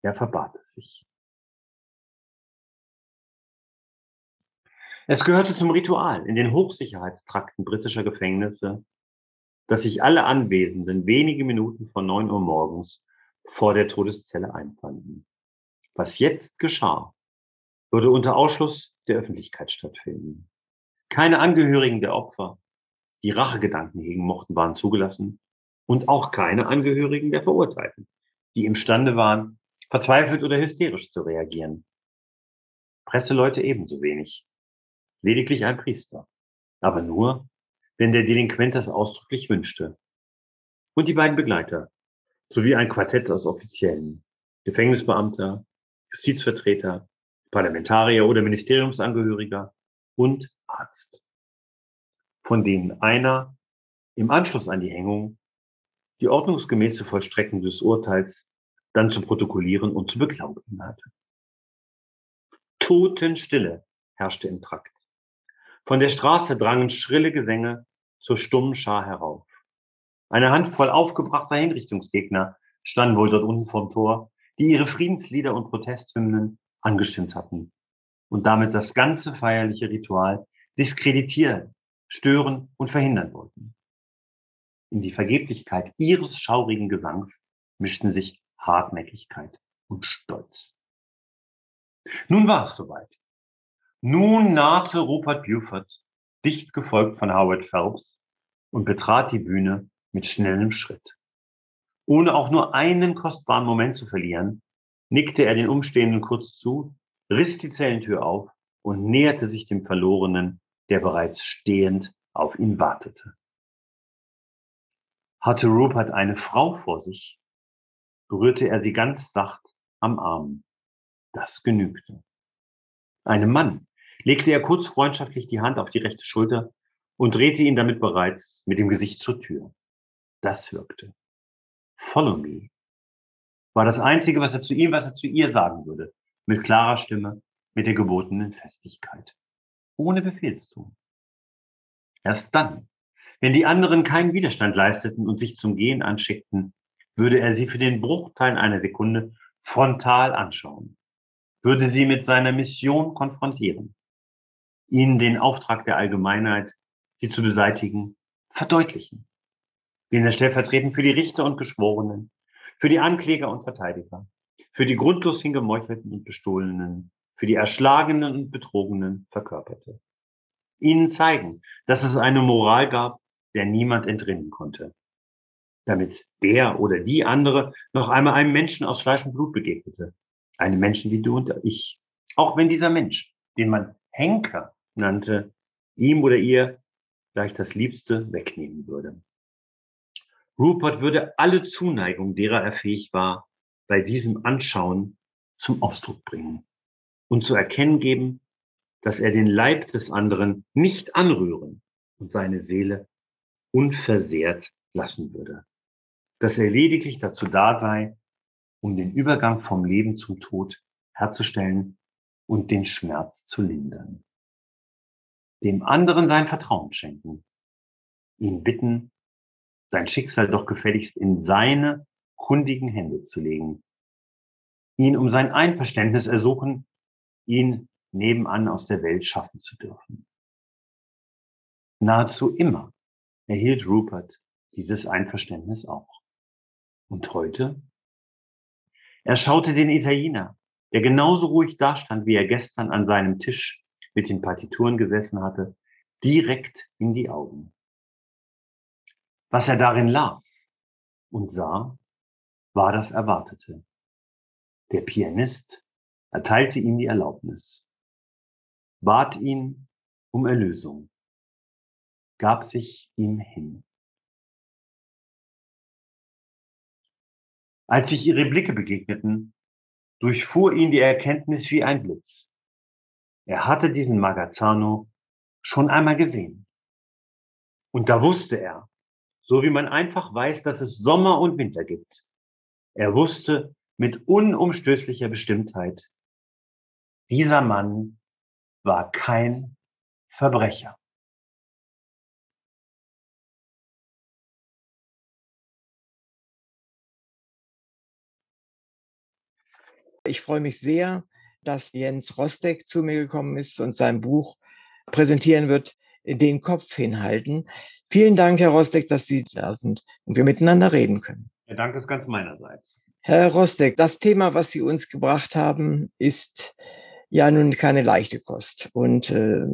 Er verbat es sich. Es gehörte zum Ritual in den Hochsicherheitstrakten britischer Gefängnisse, dass sich alle Anwesenden wenige Minuten vor neun Uhr morgens vor der Todeszelle einfanden. Was jetzt geschah, würde unter Ausschluss der Öffentlichkeit stattfinden. Keine Angehörigen der Opfer, die Rachegedanken hegen mochten, waren zugelassen und auch keine Angehörigen der Verurteilten, die imstande waren, verzweifelt oder hysterisch zu reagieren. Presseleute ebenso wenig. Lediglich ein Priester. Aber nur, wenn der Delinquent das ausdrücklich wünschte. Und die beiden Begleiter, sowie ein Quartett aus Offiziellen, Gefängnisbeamter, Justizvertreter, Parlamentarier oder Ministeriumsangehöriger und Arzt, von denen einer im Anschluss an die Hängung die ordnungsgemäße Vollstreckung des Urteils dann zu protokollieren und zu beglaubigen hatte. Totenstille herrschte im Trakt. Von der Straße drangen schrille Gesänge zur stummen Schar herauf. Eine Handvoll aufgebrachter Hinrichtungsgegner standen wohl dort unten vorm Tor, die ihre Friedenslieder und Protesthymnen angestimmt hatten und damit das ganze feierliche Ritual diskreditieren, stören und verhindern wollten. In die Vergeblichkeit ihres schaurigen Gesangs mischten sich Hartnäckigkeit und Stolz. Nun war es soweit. Nun nahte Rupert Buford, dicht gefolgt von Howard Phelps, und betrat die Bühne mit schnellem Schritt. Ohne auch nur einen kostbaren Moment zu verlieren, nickte er den Umstehenden kurz zu, riss die Zellentür auf und näherte sich dem Verlorenen, der bereits stehend auf ihn wartete. Hatte Rupert eine Frau vor sich, berührte er sie ganz sacht am Arm. Das genügte. Einem Mann legte er kurz freundschaftlich die Hand auf die rechte Schulter und drehte ihn damit bereits mit dem Gesicht zur Tür. Das wirkte. Follow me war das Einzige, was er zu ihm, was er zu ihr sagen würde. Mit klarer Stimme, mit der gebotenen Festigkeit. Ohne Befehlston. Erst dann, wenn die anderen keinen Widerstand leisteten und sich zum Gehen anschickten, würde er sie für den Bruchteil einer Sekunde frontal anschauen, würde sie mit seiner Mission konfrontieren, ihnen den Auftrag der Allgemeinheit, sie zu beseitigen, verdeutlichen, den er stellvertretend für die Richter und Geschworenen, für die Ankläger und Verteidiger, für die grundlos hingemeuchelten und Bestohlenen, für die Erschlagenen und Betrogenen verkörperte. Ihnen zeigen, dass es eine Moral gab, der niemand entrinnen konnte. Damit der oder die andere noch einmal einem Menschen aus Fleisch und Blut begegnete. Einem Menschen wie du und ich. Auch wenn dieser Mensch, den man Henker nannte, ihm oder ihr gleich das Liebste wegnehmen würde. Rupert würde alle Zuneigung, derer er fähig war, bei diesem Anschauen zum Ausdruck bringen und zu erkennen geben, dass er den Leib des anderen nicht anrühren und seine Seele unversehrt lassen würde. Dass er lediglich dazu da sei, um den Übergang vom Leben zum Tod herzustellen und den Schmerz zu lindern. Dem anderen sein Vertrauen schenken, ihn bitten, sein Schicksal doch gefälligst in seine kundigen Hände zu legen, ihn um sein Einverständnis ersuchen, ihn nebenan aus der Welt schaffen zu dürfen. Nahezu immer erhielt Rupert dieses Einverständnis auch. Und heute? Er schaute den Italiener, der genauso ruhig dastand, wie er gestern an seinem Tisch mit den Partituren gesessen hatte, direkt in die Augen. Was er darin las und sah, war das Erwartete. Der Pianist erteilte ihm die Erlaubnis, bat ihn um Erlösung, gab sich ihm hin. Als sich ihre Blicke begegneten, durchfuhr ihn die Erkenntnis wie ein Blitz. Er hatte diesen Magazzano schon einmal gesehen. Und da wusste er, so wie man einfach weiß, dass es Sommer und Winter gibt. Er wusste mit unumstößlicher Bestimmtheit, dieser Mann war kein Verbrecher. Ich freue mich sehr, dass Jens Rostek zu mir gekommen ist und sein Buch präsentieren wird, den Kopf hinhalten. Vielen Dank, Herr Rostek, dass Sie da sind und wir miteinander reden können. Der Dank ist ganz meinerseits. Herr Rostek, das Thema, was Sie uns gebracht haben, ist ja nun keine leichte Kost. Und äh,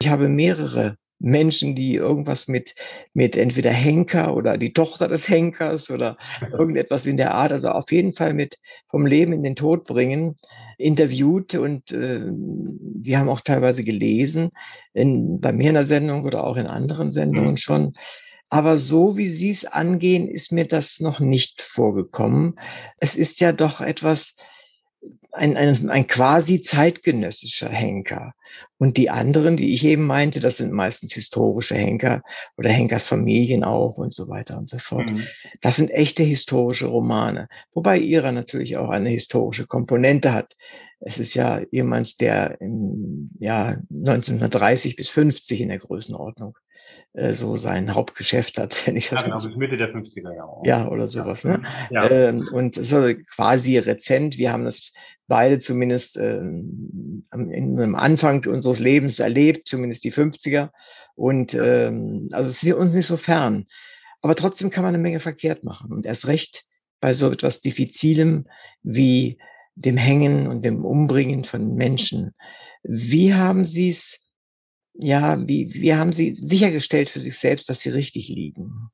ich habe mehrere Menschen, die irgendwas mit, mit entweder Henker oder die Tochter des Henkers oder <laughs> irgendetwas in der Art, also auf jeden Fall mit vom Leben in den Tod bringen, interviewt und äh, die haben auch teilweise gelesen, in, bei mir in der Sendung oder auch in anderen Sendungen mhm. schon. Aber so wie Sie es angehen, ist mir das noch nicht vorgekommen. Es ist ja doch etwas, ein, ein, ein quasi zeitgenössischer Henker. Und die anderen, die ich eben meinte, das sind meistens historische Henker oder Henkersfamilien auch und so weiter und so fort. Mhm. Das sind echte historische Romane, wobei ihrer natürlich auch eine historische Komponente hat. Es ist ja jemand, der im Jahr 1930 bis 50 in der Größenordnung äh, so sein Hauptgeschäft hat, <laughs> wenn ich das ja, genau, bis Mitte der 50er Jahre. Ja, oder sowas. Ja. Ne? Ja. Ähm, und so quasi rezent. Wir haben das beide zumindest äh, in einem Anfang unseres Lebens erlebt, zumindest die 50er. Und ähm, also es ist uns nicht so fern. Aber trotzdem kann man eine Menge verkehrt machen. Und erst recht bei so etwas Diffizilem wie dem Hängen und dem Umbringen von Menschen. Wie haben Sie es, ja, wie, wie haben Sie sichergestellt für sich selbst, dass Sie richtig liegen?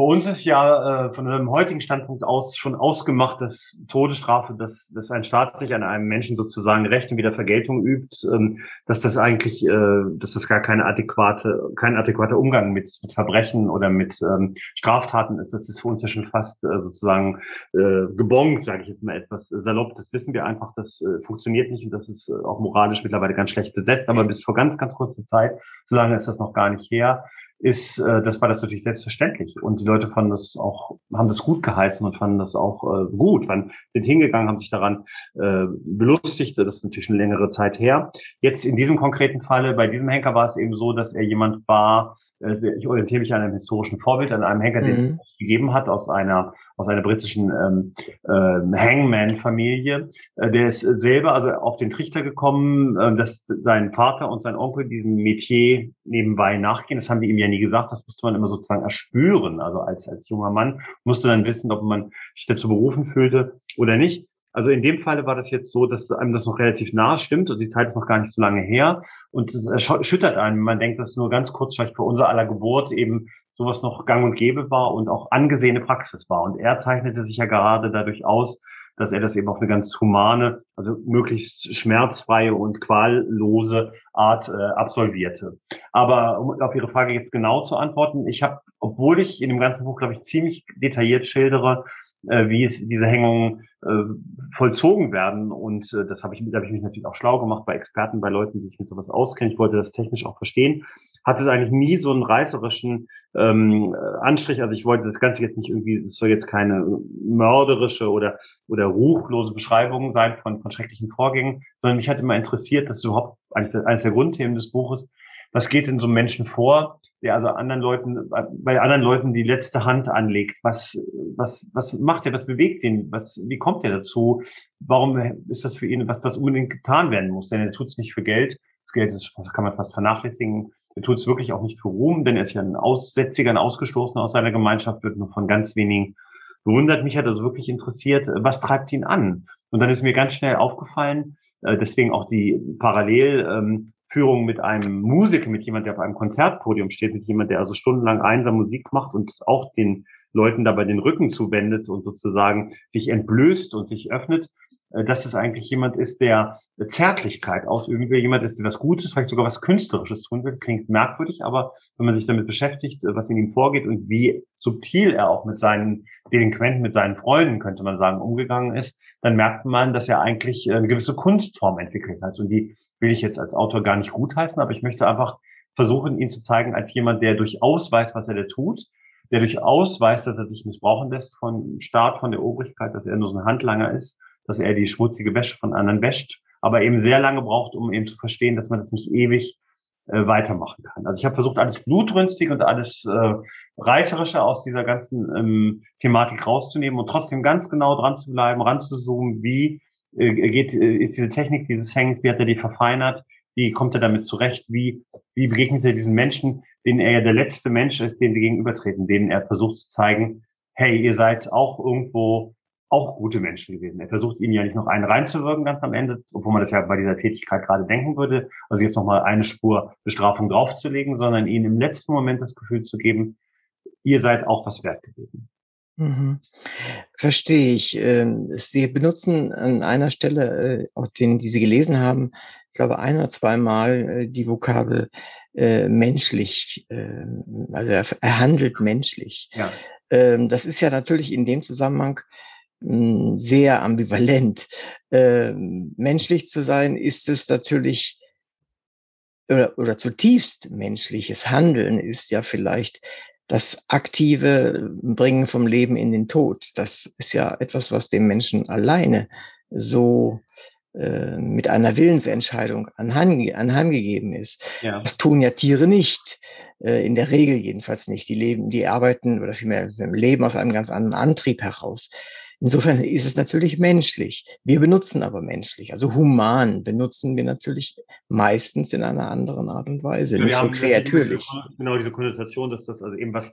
Bei uns ist ja äh, von einem heutigen Standpunkt aus schon ausgemacht, dass Todesstrafe, dass, dass ein Staat sich an einem Menschen sozusagen Recht und wieder Vergeltung übt, ähm, dass das eigentlich, äh, dass das gar keine adäquate, kein adäquater Umgang mit, mit Verbrechen oder mit ähm, Straftaten ist. Das ist für uns ja schon fast äh, sozusagen äh, gebongt, sage ich jetzt mal etwas salopp. Das wissen wir einfach, das äh, funktioniert nicht und das ist äh, auch moralisch mittlerweile ganz schlecht besetzt. Aber bis vor ganz, ganz kurzer Zeit, so lange ist das noch gar nicht her, ist, äh, das war das natürlich selbstverständlich. Und die Leute fanden das auch, haben das gut geheißen und fanden das auch äh, gut. Man sind hingegangen, haben sich daran äh, belustigt. Das ist natürlich schon längere Zeit her. Jetzt in diesem konkreten Falle, bei diesem Henker war es eben so, dass er jemand war, äh, ich orientiere mich an einem historischen Vorbild, an einem Henker, mhm. den es gegeben hat aus einer aus einer britischen ähm, äh, Hangman-Familie. Äh, der ist selber also auf den Trichter gekommen, äh, dass sein Vater und sein Onkel diesem Metier nebenbei nachgehen. Das haben die ihm ja nie gesagt. Das musste man immer sozusagen erspüren. Also als als junger Mann musste dann wissen, ob man sich dazu berufen fühlte oder nicht. Also in dem Falle war das jetzt so, dass einem das noch relativ nahe stimmt und die Zeit ist noch gar nicht so lange her und es erschüttert einen. Man denkt, dass nur ganz kurz vielleicht vor unser aller Geburt eben sowas noch gang und gäbe war und auch angesehene Praxis war. Und er zeichnete sich ja gerade dadurch aus, dass er das eben auf eine ganz humane, also möglichst schmerzfreie und quallose Art äh, absolvierte. Aber um auf Ihre Frage jetzt genau zu antworten, ich habe, obwohl ich in dem ganzen Buch, glaube ich, ziemlich detailliert schildere, äh, wie es diese Hängungen äh, vollzogen werden. Und äh, das habe ich, da habe ich mich natürlich auch schlau gemacht bei Experten, bei Leuten, die sich mit sowas auskennen. Ich wollte das technisch auch verstehen. Hatte es eigentlich nie so einen reißerischen ähm, Anstrich. Also ich wollte das Ganze jetzt nicht irgendwie, es soll jetzt keine mörderische oder, oder ruchlose Beschreibung sein von, von schrecklichen Vorgängen, sondern mich hat immer interessiert, das ist überhaupt eines der, eines der Grundthemen des Buches, was geht in so einem Menschen vor, der also anderen Leuten, bei anderen Leuten die letzte Hand anlegt? Was, was, was macht er? Was bewegt ihn? Was, wie kommt er dazu? Warum ist das für ihn was, was unbedingt getan werden muss? Denn er tut es nicht für Geld. Das Geld ist, kann man fast vernachlässigen. Er tut es wirklich auch nicht für Ruhm, denn er ist ja ein Aussätziger, ein Ausgestoßener aus seiner Gemeinschaft, wird nur von ganz wenigen bewundert. Mich hat also wirklich interessiert, was treibt ihn an? Und dann ist mir ganz schnell aufgefallen, äh, deswegen auch die Parallelführung mit einem Musiker, mit jemand, der auf einem Konzertpodium steht, mit jemand, der also stundenlang einsam Musik macht und auch den Leuten dabei den Rücken zuwendet und sozusagen sich entblößt und sich öffnet. Äh, dass es eigentlich jemand ist, der Zärtlichkeit ausüben will, jemand ist, der was Gutes, vielleicht sogar was Künstlerisches tun will. Das klingt merkwürdig, aber wenn man sich damit beschäftigt, äh, was in ihm vorgeht und wie subtil er auch mit seinen Delinquenten, mit seinen Freunden, könnte man sagen, umgegangen ist, dann merkt man, dass er eigentlich eine gewisse Kunstform entwickelt hat. Und die will ich jetzt als Autor gar nicht gutheißen, aber ich möchte einfach versuchen, ihn zu zeigen als jemand, der durchaus weiß, was er da tut, der durchaus weiß, dass er sich missbrauchen lässt von Staat, von der Obrigkeit, dass er nur so ein Handlanger ist, dass er die schmutzige Wäsche von anderen wäscht, aber eben sehr lange braucht, um eben zu verstehen, dass man das nicht ewig äh, weitermachen kann. Also ich habe versucht, alles blutrünstig und alles äh, reißerische aus dieser ganzen ähm, Thematik rauszunehmen und trotzdem ganz genau dran zu bleiben, ranzuzoomen, wie äh, geht, äh, ist diese Technik dieses Hängens, wie hat er die verfeinert, wie kommt er damit zurecht? Wie, wie begegnet er diesen Menschen, denen er ja der letzte Mensch ist, dem sie gegenübertreten, denen er versucht zu zeigen, hey, ihr seid auch irgendwo auch gute Menschen gewesen. Er versucht ihnen ja nicht noch einen reinzuwirken ganz am Ende, obwohl man das ja bei dieser Tätigkeit gerade denken würde, also jetzt nochmal eine Spur Bestrafung draufzulegen, sondern ihnen im letzten Moment das Gefühl zu geben, ihr seid auch was wert gewesen. Mhm. Verstehe ich. Ähm, Sie benutzen an einer Stelle, äh, auch den, die Sie gelesen haben, ich glaube, ein oder zweimal äh, die Vokabel äh, menschlich, äh, also er, handelt menschlich. Ja. Ähm, das ist ja natürlich in dem Zusammenhang sehr ambivalent. Ähm, menschlich zu sein ist es natürlich oder, oder zutiefst menschliches Handeln ist ja vielleicht das aktive Bringen vom Leben in den Tod. Das ist ja etwas, was dem Menschen alleine so äh, mit einer Willensentscheidung anhang, anheimgegeben ist. Ja. Das tun ja Tiere nicht, äh, in der Regel jedenfalls nicht. Die leben, die arbeiten oder vielmehr leben aus einem ganz anderen Antrieb heraus. Insofern ist es natürlich menschlich. Wir benutzen aber menschlich, also human benutzen wir natürlich meistens in einer anderen Art und Weise, ja, nicht so kreatürlich. Genau diese Konnotation, dass das also eben was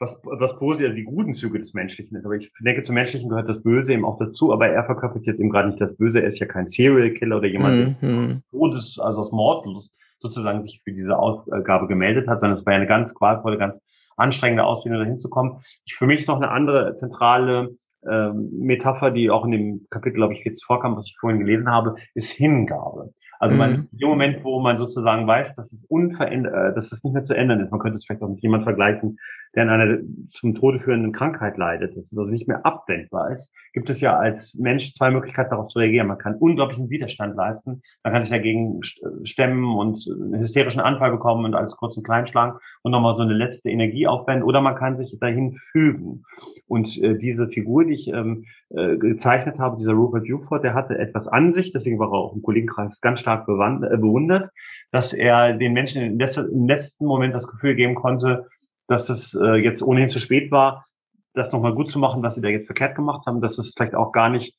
was, was positiv, also die guten Züge des Menschlichen ist. Aber ich denke, zum Menschlichen gehört das Böse eben auch dazu. Aber er verkörpert jetzt eben gerade nicht das Böse. Er ist ja kein Serial Killer oder jemand, mhm. der Todes, also aus Mordlust sozusagen sich für diese Aufgabe gemeldet hat, sondern es war ja eine ganz qualvolle, ganz anstrengende Ausbildung, dahin zu kommen. Für mich ist noch eine andere zentrale ähm, Metapher, die auch in dem Kapitel, glaube ich, jetzt vorkam, was ich vorhin gelesen habe, ist Hingabe. Also man, mhm. im Moment, wo man sozusagen weiß, dass es unverändert, äh, dass es nicht mehr zu ändern ist, man könnte es vielleicht auch mit jemandem vergleichen, der an einer zum Tode führenden Krankheit leidet, dass es also nicht mehr abwendbar ist, gibt es ja als Mensch zwei Möglichkeiten darauf zu reagieren. Man kann unglaublichen Widerstand leisten, man kann sich dagegen stemmen und einen hysterischen Anfall bekommen und alles kurz und klein schlagen und nochmal so eine letzte Energie aufwenden, oder man kann sich dahin fügen. Und äh, diese Figur, die ich ähm, äh, gezeichnet habe, dieser Rupert Buford, der hatte etwas an sich, deswegen war er auch im Kollegenkreis ganz stark äh, bewundert, dass er den Menschen im letzten Moment das Gefühl geben konnte, dass es äh, jetzt ohnehin zu spät war, das nochmal gut zu machen, was sie da jetzt verkehrt gemacht haben, dass es vielleicht auch gar nicht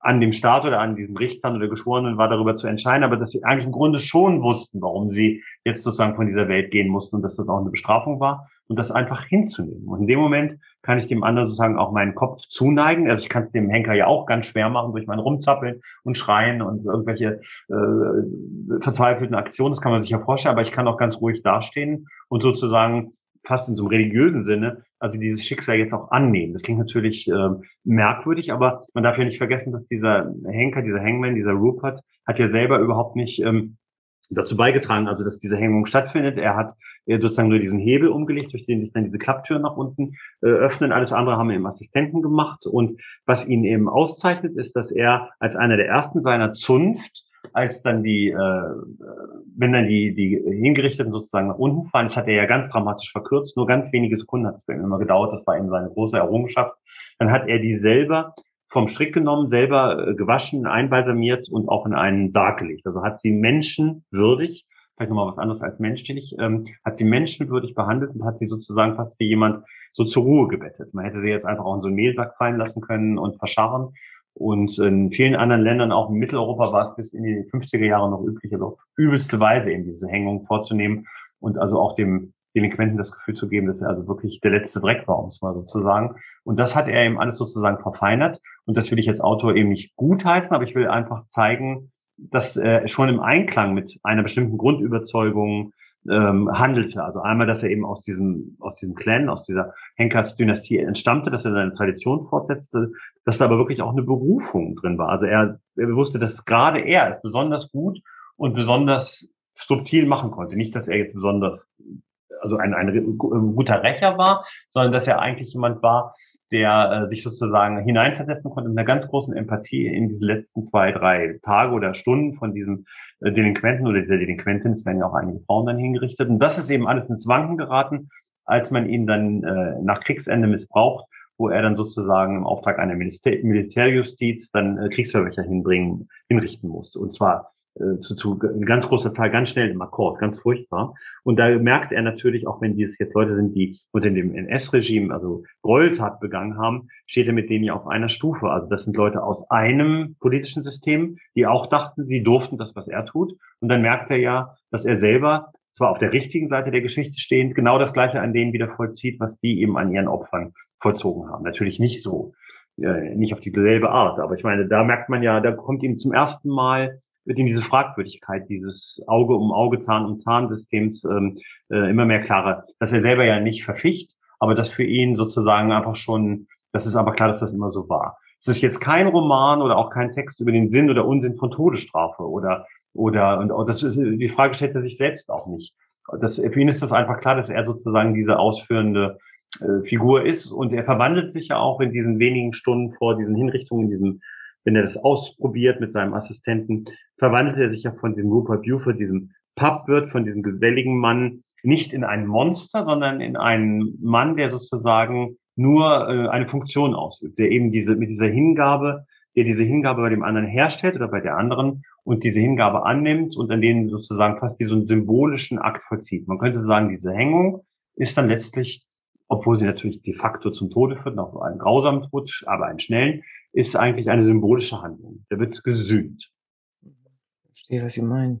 an dem Staat oder an diesen Richtern oder Geschworenen war, darüber zu entscheiden, aber dass sie eigentlich im Grunde schon wussten, warum sie jetzt sozusagen von dieser Welt gehen mussten und dass das auch eine Bestrafung war und das einfach hinzunehmen. Und in dem Moment kann ich dem anderen sozusagen auch meinen Kopf zuneigen. Also ich kann es dem Henker ja auch ganz schwer machen durch mein Rumzappeln und Schreien und irgendwelche äh, verzweifelten Aktionen. Das kann man sich ja vorstellen, aber ich kann auch ganz ruhig dastehen und sozusagen fast in so einem religiösen Sinne, also dieses Schicksal jetzt auch annehmen. Das klingt natürlich äh, merkwürdig, aber man darf ja nicht vergessen, dass dieser Henker, dieser Hangman, dieser Rupert, hat ja selber überhaupt nicht ähm, dazu beigetragen, also dass diese Hängung stattfindet. Er hat äh, sozusagen nur diesen Hebel umgelegt, durch den sich dann diese Klapptüren nach unten äh, öffnen. Alles andere haben im Assistenten gemacht. Und was ihn eben auszeichnet, ist, dass er als einer der ersten seiner Zunft als dann die, äh, wenn dann die, die Hingerichteten sozusagen nach unten fallen, das hat er ja ganz dramatisch verkürzt, nur ganz wenige Sekunden hat es bei ihm immer gedauert, das war eben seine große Errungenschaft. Dann hat er die selber vom Strick genommen, selber äh, gewaschen, einbalsamiert und auch in einen Sarg gelegt. Also hat sie menschenwürdig, vielleicht nochmal was anderes als menschlich, ähm, hat sie menschenwürdig behandelt und hat sie sozusagen fast wie jemand so zur Ruhe gebettet. Man hätte sie jetzt einfach auch in so einen Mehlsack fallen lassen können und verscharren. Und in vielen anderen Ländern, auch in Mitteleuropa, war es bis in die 50er Jahre noch üblich, also übelste Weise eben diese Hängung vorzunehmen und also auch dem Delinquenten das Gefühl zu geben, dass er also wirklich der letzte Dreck war, um es mal so zu sagen. Und das hat er eben alles sozusagen verfeinert. Und das will ich als Autor eben nicht gutheißen, aber ich will einfach zeigen, dass äh, schon im Einklang mit einer bestimmten Grundüberzeugung, ähm, handelte. Also einmal, dass er eben aus diesem, aus diesem Clan, aus dieser Henkers-Dynastie entstammte, dass er seine Tradition fortsetzte, dass da aber wirklich auch eine Berufung drin war. Also er, er wusste, dass gerade er es besonders gut und besonders subtil machen konnte. Nicht, dass er jetzt besonders also ein, ein guter Rächer war, sondern dass er eigentlich jemand war, der äh, sich sozusagen hineinversetzen konnte mit einer ganz großen Empathie in diese letzten zwei, drei Tage oder Stunden von diesem äh, Delinquenten oder dieser Delinquentin, es werden ja auch einige Frauen dann hingerichtet. Und das ist eben alles ins Wanken geraten, als man ihn dann äh, nach Kriegsende missbraucht, wo er dann sozusagen im Auftrag einer Militär Militärjustiz dann äh, Kriegsverbrecher hinbringen, hinrichten musste. Und zwar äh, zu, zu ganz großer Zahl ganz schnell im Akkord, ganz furchtbar. Und da merkt er natürlich, auch wenn dies jetzt Leute sind, die unter dem NS-Regime, also Gräueltat begangen haben, steht er mit denen ja auf einer Stufe. Also das sind Leute aus einem politischen System, die auch dachten, sie durften das, was er tut. Und dann merkt er ja, dass er selber zwar auf der richtigen Seite der Geschichte stehend, genau das Gleiche an denen wieder vollzieht, was die eben an ihren Opfern vollzogen haben. Natürlich nicht so, äh, nicht auf dieselbe Art. Aber ich meine, da merkt man ja, da kommt ihm zum ersten Mal wird ihm diese Fragwürdigkeit dieses Auge um Auge, Zahn um Zahnsystems ähm, äh, immer mehr klarer, dass er selber ja nicht verficht, aber dass für ihn sozusagen einfach schon, das ist aber klar, dass das immer so war. Es ist jetzt kein Roman oder auch kein Text über den Sinn oder Unsinn von Todesstrafe oder oder und das ist die Frage stellt er sich selbst auch nicht. Das, für ihn ist das einfach klar, dass er sozusagen diese ausführende äh, Figur ist und er verwandelt sich ja auch in diesen wenigen Stunden vor diesen Hinrichtungen, in diesem wenn er das ausprobiert mit seinem Assistenten, verwandelt er sich ja von diesem Rupert Buford, diesem Pappwirt, von diesem geselligen Mann, nicht in einen Monster, sondern in einen Mann, der sozusagen nur äh, eine Funktion ausübt, der eben diese, mit dieser Hingabe, der diese Hingabe bei dem anderen herstellt oder bei der anderen und diese Hingabe annimmt und an denen sozusagen fast wie so einen symbolischen Akt vollzieht. Man könnte sagen, diese Hängung ist dann letztlich, obwohl sie natürlich de facto zum Tode führt, noch einen grausamen Tod, aber einen schnellen, ist eigentlich eine symbolische Handlung. Der wird gesühnt verstehe, was Sie meinen.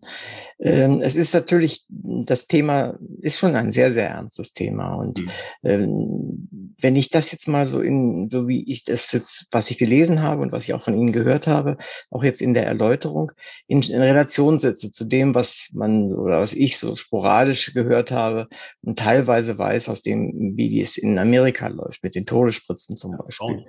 Ähm, es ist natürlich, das Thema ist schon ein sehr, sehr ernstes Thema. Und mhm. ähm, wenn ich das jetzt mal so in, so wie ich das jetzt, was ich gelesen habe und was ich auch von Ihnen gehört habe, auch jetzt in der Erläuterung, in, in Relation setze zu dem, was man oder was ich so sporadisch gehört habe und teilweise weiß aus dem, wie es in Amerika läuft, mit den Todesspritzen zum Beispiel.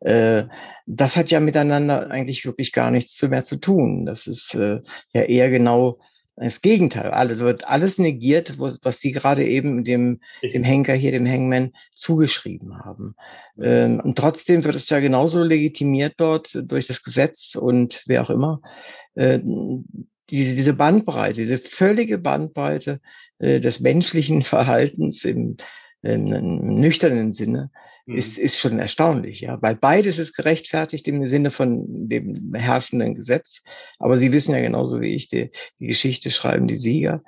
Äh, das hat ja miteinander eigentlich wirklich gar nichts mehr zu tun. Das ist äh, ja eher genau das Gegenteil. Alles wird alles negiert, was Sie gerade eben dem, dem Henker hier, dem Hangman zugeschrieben haben. Ähm, und trotzdem wird es ja genauso legitimiert dort durch das Gesetz und wer auch immer. Äh, diese, diese Bandbreite, diese völlige Bandbreite äh, des menschlichen <laughs> Verhaltens im, im nüchternen Sinne, mhm. ist schon erstaunlich, ja, weil beides ist gerechtfertigt im Sinne von dem herrschenden Gesetz. Aber Sie wissen ja genauso wie ich, die, die Geschichte schreiben die Sieger.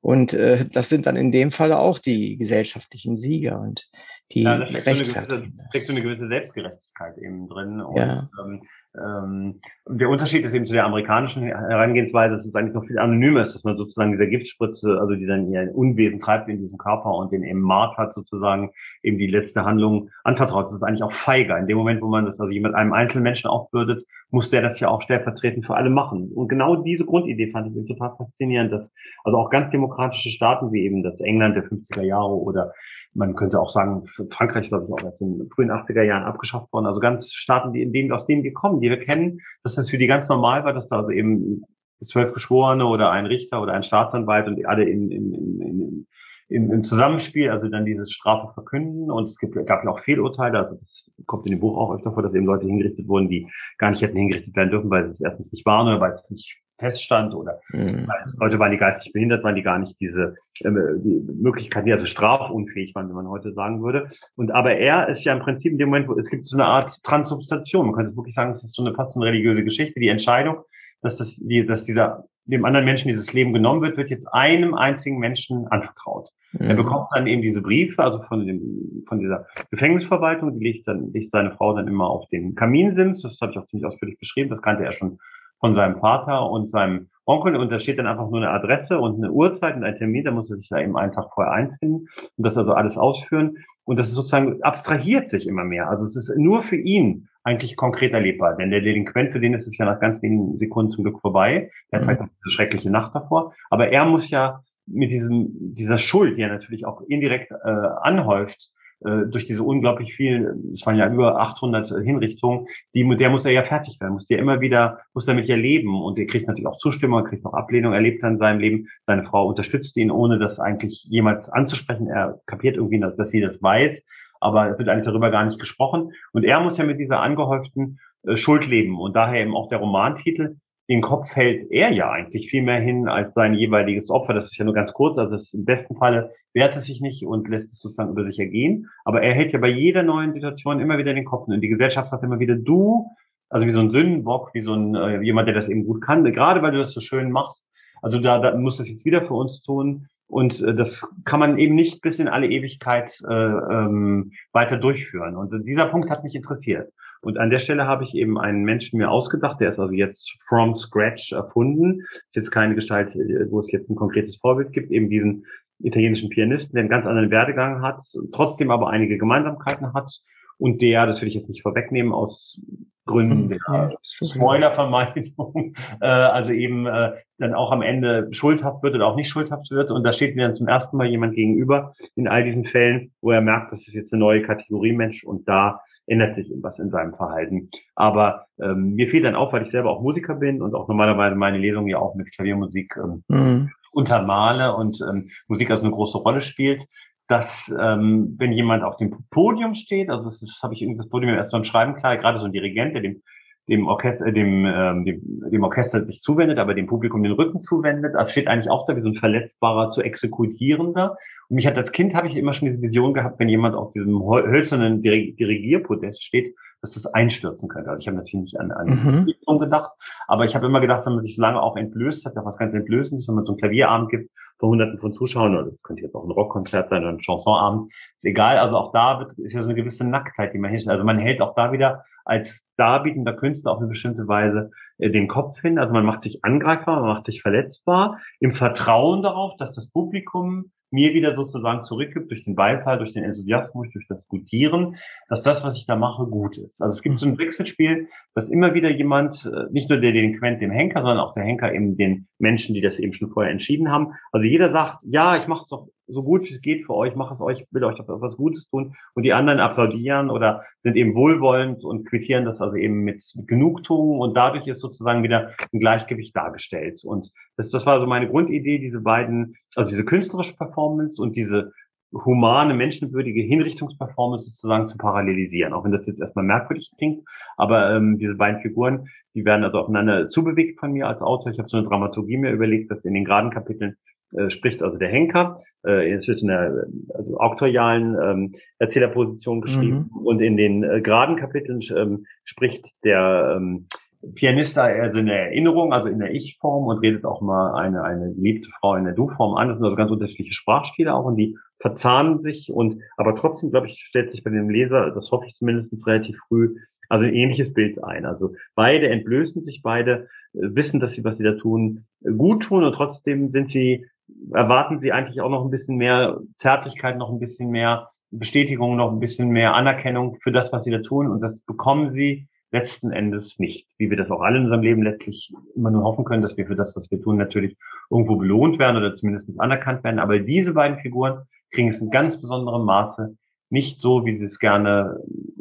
Und äh, das sind dann in dem Falle auch die gesellschaftlichen Sieger und die, ja, da steckt, so eine, gewisse, steckt so eine gewisse Selbstgerechtigkeit eben drin. Und ja. ähm, der Unterschied ist eben zu der amerikanischen Herangehensweise, dass es eigentlich noch viel anonymer ist, dass man sozusagen dieser Giftspritze, also die dann ihr Unwesen treibt in diesem Körper und den eben Mart hat, sozusagen eben die letzte Handlung anvertraut. Das ist eigentlich auch feiger. In dem Moment, wo man das also jemand einem einzelnen Menschen aufbürdet, muss der das ja auch stellvertretend für alle machen. Und genau diese Grundidee fand ich eben total faszinierend, dass also auch ganz demokratische Staaten wie eben das England der 50er Jahre oder man könnte auch sagen, Frankreich ist, glaube ich, auch erst in den frühen 80er Jahren abgeschafft worden. Also ganz Staaten, die, in denen, aus denen wir kommen, die wir kennen, dass das für die ganz normal war, dass da also eben zwölf Geschworene oder ein Richter oder ein Staatsanwalt und alle in, in, in, in im, im Zusammenspiel, also dann diese Strafe verkünden. Und es gibt, gab ja auch Fehlurteile, also das kommt in dem Buch auch öfter vor, dass eben Leute hingerichtet wurden, die gar nicht hätten hingerichtet werden dürfen, weil sie es erstens nicht waren oder weil es nicht feststand oder mhm. Leute waren die geistig behindert, weil die gar nicht diese äh, die Möglichkeiten, die also strafunfähig waren, wie man heute sagen würde. Und aber er ist ja im Prinzip in dem Moment, wo es gibt so eine Art Transubstantion. Man könnte wirklich sagen, es ist so eine fast so eine religiöse Geschichte, die Entscheidung, dass das, die, dass dieser dem anderen Menschen dieses Leben genommen wird, wird jetzt einem einzigen Menschen anvertraut. Mhm. Er bekommt dann eben diese Briefe, also von dem, von dieser Gefängnisverwaltung, die legt dann, legt seine Frau dann immer auf den Kaminsims. Das habe ich auch ziemlich ausführlich beschrieben. Das kannte er schon von seinem Vater und seinem Onkel und da steht dann einfach nur eine Adresse und eine Uhrzeit und ein Termin, da muss er sich da eben Tag vorher einfinden und das also alles ausführen. Und das ist sozusagen abstrahiert sich immer mehr. Also es ist nur für ihn eigentlich konkret erlebbar. Denn der Delinquent, für den ist es ja nach ganz wenigen Sekunden zum Glück vorbei. Der hat mhm. vielleicht noch diese schreckliche Nacht davor. Aber er muss ja mit diesem, dieser Schuld, die er natürlich auch indirekt äh, anhäuft, äh, durch diese unglaublich vielen, es waren ja über 800 Hinrichtungen, die, der muss er ja fertig werden, muss der immer wieder, muss damit ja leben. Und er kriegt natürlich auch Zustimmung, er kriegt auch Ablehnung, er lebt in seinem Leben, seine Frau unterstützt ihn, ohne das eigentlich jemals anzusprechen, er kapiert irgendwie, dass sie das weiß, aber es wird eigentlich darüber gar nicht gesprochen. Und er muss ja mit dieser angehäuften äh, Schuld leben. Und daher eben auch der Romantitel, den Kopf hält er ja eigentlich viel mehr hin als sein jeweiliges Opfer. Das ist ja nur ganz kurz. Also im besten Falle wehrt es sich nicht und lässt es sozusagen über sich ergehen. Aber er hält ja bei jeder neuen Situation immer wieder den Kopf. Und die Gesellschaft sagt immer wieder, du, also wie so ein Sündenbock, wie so ein äh, jemand, der das eben gut kann, gerade weil du das so schön machst. Also da, da muss das jetzt wieder für uns tun. Und äh, das kann man eben nicht bis in alle Ewigkeit äh, ähm, weiter durchführen. Und dieser Punkt hat mich interessiert. Und an der Stelle habe ich eben einen Menschen mir ausgedacht, der ist also jetzt from scratch erfunden. Ist jetzt keine Gestalt, äh, wo es jetzt ein konkretes Vorbild gibt, eben diesen italienischen Pianisten, der einen ganz anderen Werdegang hat, trotzdem aber einige Gemeinsamkeiten hat und der, das will ich jetzt nicht vorwegnehmen, aus Gründen der ja, Spoilervermeidung, <laughs> äh, also eben äh, dann auch am Ende schuldhaft wird oder auch nicht schuldhaft wird. Und da steht mir dann zum ersten Mal jemand gegenüber in all diesen Fällen, wo er merkt, das ist jetzt eine neue Kategorie Mensch und da ändert sich was in seinem Verhalten. Aber ähm, mir fehlt dann auf, weil ich selber auch Musiker bin und auch normalerweise meine Lesungen ja auch mit Klaviermusik ähm, mhm. untermale und ähm, Musik also eine große Rolle spielt, dass ähm, wenn jemand auf dem Podium steht, also das, das habe ich irgendwie das Podium erst beim Schreiben klar, gerade so ein Dirigent, der dem dem Orchester, dem, ähm, dem, dem Orchester sich zuwendet, aber dem Publikum den Rücken zuwendet. Also steht eigentlich auch da wie so ein verletzbarer zu exekutierender. Und mich hat als Kind habe ich immer schon diese Vision gehabt, wenn jemand auf diesem hölzernen Dirigierpodest steht, dass das einstürzen könnte. Also ich habe natürlich nicht an, an mhm. gedacht, aber ich habe immer gedacht, wenn man sich so lange auch entblößt, hat ja was ganz Entlösendes, wenn man so einen Klavierabend gibt vor hunderten von Zuschauern, oder das könnte jetzt auch ein Rockkonzert sein oder ein Chansonabend, ist egal. Also auch da wird, ist ja so eine gewisse Nacktheit, die man hinstellt. Also man hält auch da wieder als darbietender Künstler auf eine bestimmte Weise äh, den Kopf hin. Also man macht sich angreifbar, man macht sich verletzbar, im Vertrauen darauf, dass das Publikum mir wieder sozusagen zurückgibt durch den Beifall, durch den Enthusiasmus, durch das Gutieren, dass das, was ich da mache, gut ist. Also es gibt so ein Brexit-Spiel, dass immer wieder jemand, äh, nicht nur der Delinquent dem Henker, sondern auch der Henker eben den Menschen, die das eben schon vorher entschieden haben. Also jeder sagt, ja, ich mache es doch so gut wie es geht für euch, mache es euch, will euch doch was Gutes tun. Und die anderen applaudieren oder sind eben wohlwollend und quittieren das also eben mit Genugtuung. Und dadurch ist sozusagen wieder ein Gleichgewicht dargestellt. Und das, das war so meine Grundidee, diese beiden, also diese künstlerische Performance und diese humane, menschenwürdige Hinrichtungsperformance sozusagen zu parallelisieren. Auch wenn das jetzt erstmal merkwürdig klingt, aber ähm, diese beiden Figuren, die werden also aufeinander zubewegt von mir als Autor. Ich habe so eine Dramaturgie mir überlegt, dass in den geraden Kapiteln äh, spricht also der Henker, äh, es ist in der also auktorialen ähm, Erzählerposition geschrieben mhm. und in den äh, geraden Kapiteln ähm, spricht der ähm, Pianist da also in der Erinnerung, also in der Ich-Form und redet auch mal eine, eine geliebte Frau in der Du-Form an. Das sind also ganz unterschiedliche Sprachstile auch und die verzahnen sich und aber trotzdem, glaube ich, stellt sich bei dem Leser, das hoffe ich zumindest relativ früh, also ein ähnliches Bild ein. Also beide entblößen sich, beide äh, wissen, dass sie, was sie da tun, gut tun und trotzdem sind sie erwarten Sie eigentlich auch noch ein bisschen mehr Zärtlichkeit, noch ein bisschen mehr Bestätigung, noch ein bisschen mehr Anerkennung für das, was Sie da tun. Und das bekommen Sie letzten Endes nicht. Wie wir das auch alle in unserem Leben letztlich immer nur hoffen können, dass wir für das, was wir tun, natürlich irgendwo belohnt werden oder zumindest anerkannt werden. Aber diese beiden Figuren kriegen es in ganz besonderem Maße nicht so, wie sie es gerne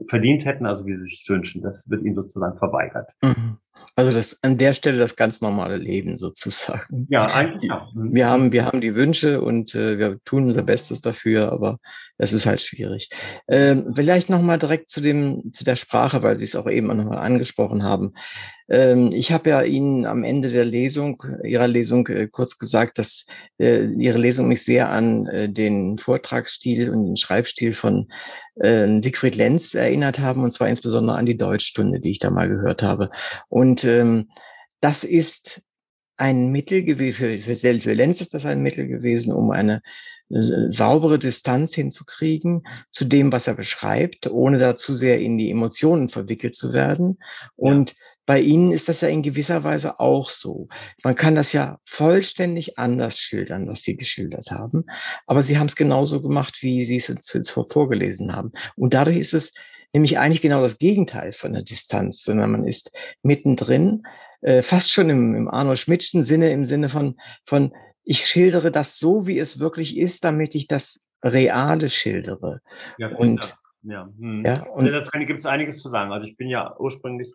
verdient hätten, also wie sie sich wünschen. Das wird ihnen sozusagen verweigert. Mhm. Also das an der Stelle das ganz normale Leben sozusagen. Ja, eigentlich ja. Mhm. Wir haben, wir haben die Wünsche und äh, wir tun unser Bestes dafür, aber es ist halt schwierig. Ähm, vielleicht nochmal direkt zu dem, zu der Sprache, weil Sie es auch eben nochmal angesprochen haben. Ähm, ich habe ja Ihnen am Ende der Lesung, Ihrer Lesung äh, kurz gesagt, dass äh, Ihre Lesung mich sehr an äh, den Vortragsstil und den Schreibstil von äh, Siegfried Lenz erinnert haben, und zwar insbesondere an die Deutschstunde, die ich da mal gehört habe. Und ähm, das ist ein Mittel gewesen, für, für, Lenz ist das ein Mittel gewesen, um eine äh, saubere Distanz hinzukriegen zu dem, was er beschreibt, ohne da zu sehr in die Emotionen verwickelt zu werden. Und ja. bei Ihnen ist das ja in gewisser Weise auch so. Man kann das ja vollständig anders schildern, was Sie geschildert haben. Aber Sie haben es genauso gemacht, wie Sie es jetzt vorgelesen haben. Und dadurch ist es nämlich eigentlich genau das Gegenteil von der Distanz, sondern man ist mittendrin, äh, fast schon im, im Arnold Schmidtschen Sinne, im Sinne von, von ich schildere das so, wie es wirklich ist, damit ich das Reale schildere. Ja, und ja, hm. ja, und ja, das gibt es einiges zu sagen. Also ich bin ja ursprünglich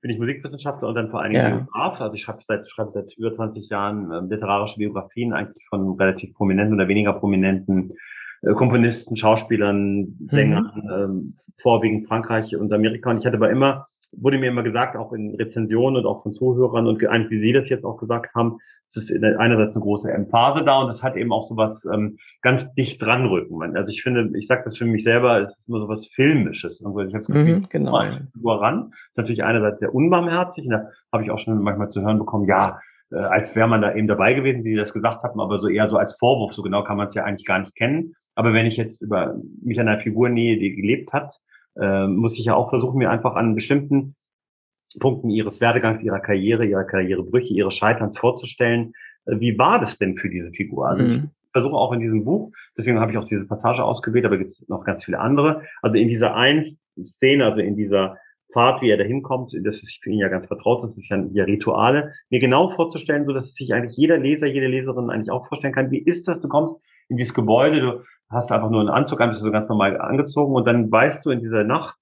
bin ich Musikwissenschaftler und dann vor allen Dingen ja. Biograf. Also ich schreibe seit, schreibe seit über 20 Jahren äh, literarische Biografien, eigentlich von relativ prominenten oder weniger prominenten äh, Komponisten, Schauspielern, mhm. Sängern, mhm. ähm, vorwiegend Frankreich und Amerika. Und ich hatte aber immer wurde mir immer gesagt, auch in Rezensionen und auch von Zuhörern und eigentlich, wie Sie das jetzt auch gesagt haben, es ist einerseits eine große Emphase da und es hat eben auch so was ähm, ganz dicht dran rücken. Also ich finde, ich sage das für mich selber, es ist immer so was Filmisches. Irgendwie. Ich habe das Gefühl, mhm, genau. Ran. Das ist natürlich einerseits sehr unbarmherzig und da habe ich auch schon manchmal zu hören bekommen, ja, äh, als wäre man da eben dabei gewesen, die das gesagt haben, aber so eher so als Vorwurf, so genau kann man es ja eigentlich gar nicht kennen. Aber wenn ich jetzt über mich an einer Figur nähe, die gelebt hat, äh, muss ich ja auch versuchen, mir einfach an bestimmten Punkten ihres Werdegangs, ihrer Karriere, ihrer Karrierebrüche, ihres Scheiterns vorzustellen, äh, wie war das denn für diese Figur? Also mhm. ich versuche auch in diesem Buch, deswegen habe ich auch diese Passage ausgewählt, aber gibt es noch ganz viele andere. Also in dieser einen Szene, also in dieser Fahrt, wie er da hinkommt, das ist für ihn ja ganz vertraut, das ist ja, ja Rituale, mir genau vorzustellen, so dass sich eigentlich jeder Leser, jede Leserin eigentlich auch vorstellen kann, wie ist das, du kommst in dieses Gebäude, du hast einfach nur einen Anzug an, bist du so ganz normal angezogen und dann weißt du in dieser Nacht,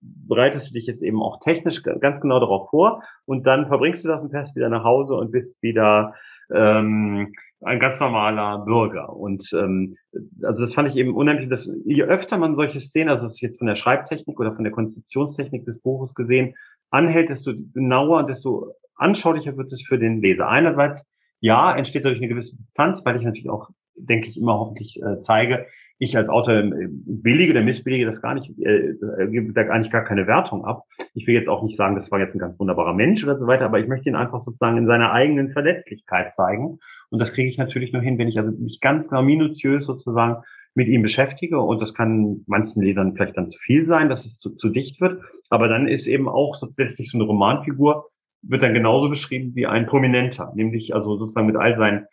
bereitest du dich jetzt eben auch technisch ganz genau darauf vor und dann verbringst du das und fährst wieder nach Hause und bist wieder ähm, ein ganz normaler Bürger. Und ähm, also das fand ich eben unheimlich, dass je öfter man solche Szenen, also das ist jetzt von der Schreibtechnik oder von der Konzeptionstechnik des Buches gesehen, anhält, desto genauer, desto anschaulicher wird es für den Leser. Einerseits, ja, entsteht dadurch eine gewisse Distanz, weil ich natürlich auch, denke ich, immer hoffentlich äh, zeige, ich als Autor äh, billige oder missbillige das gar nicht, äh, gebe da eigentlich gar keine Wertung ab. Ich will jetzt auch nicht sagen, das war jetzt ein ganz wunderbarer Mensch oder so weiter, aber ich möchte ihn einfach sozusagen in seiner eigenen Verletzlichkeit zeigen. Und das kriege ich natürlich nur hin, wenn ich also mich ganz genau minutiös sozusagen mit ihm beschäftige. Und das kann manchen Lesern vielleicht dann zu viel sein, dass es zu, zu dicht wird. Aber dann ist eben auch so letztlich so eine Romanfigur, wird dann genauso beschrieben wie ein Prominenter, nämlich also sozusagen mit all seinen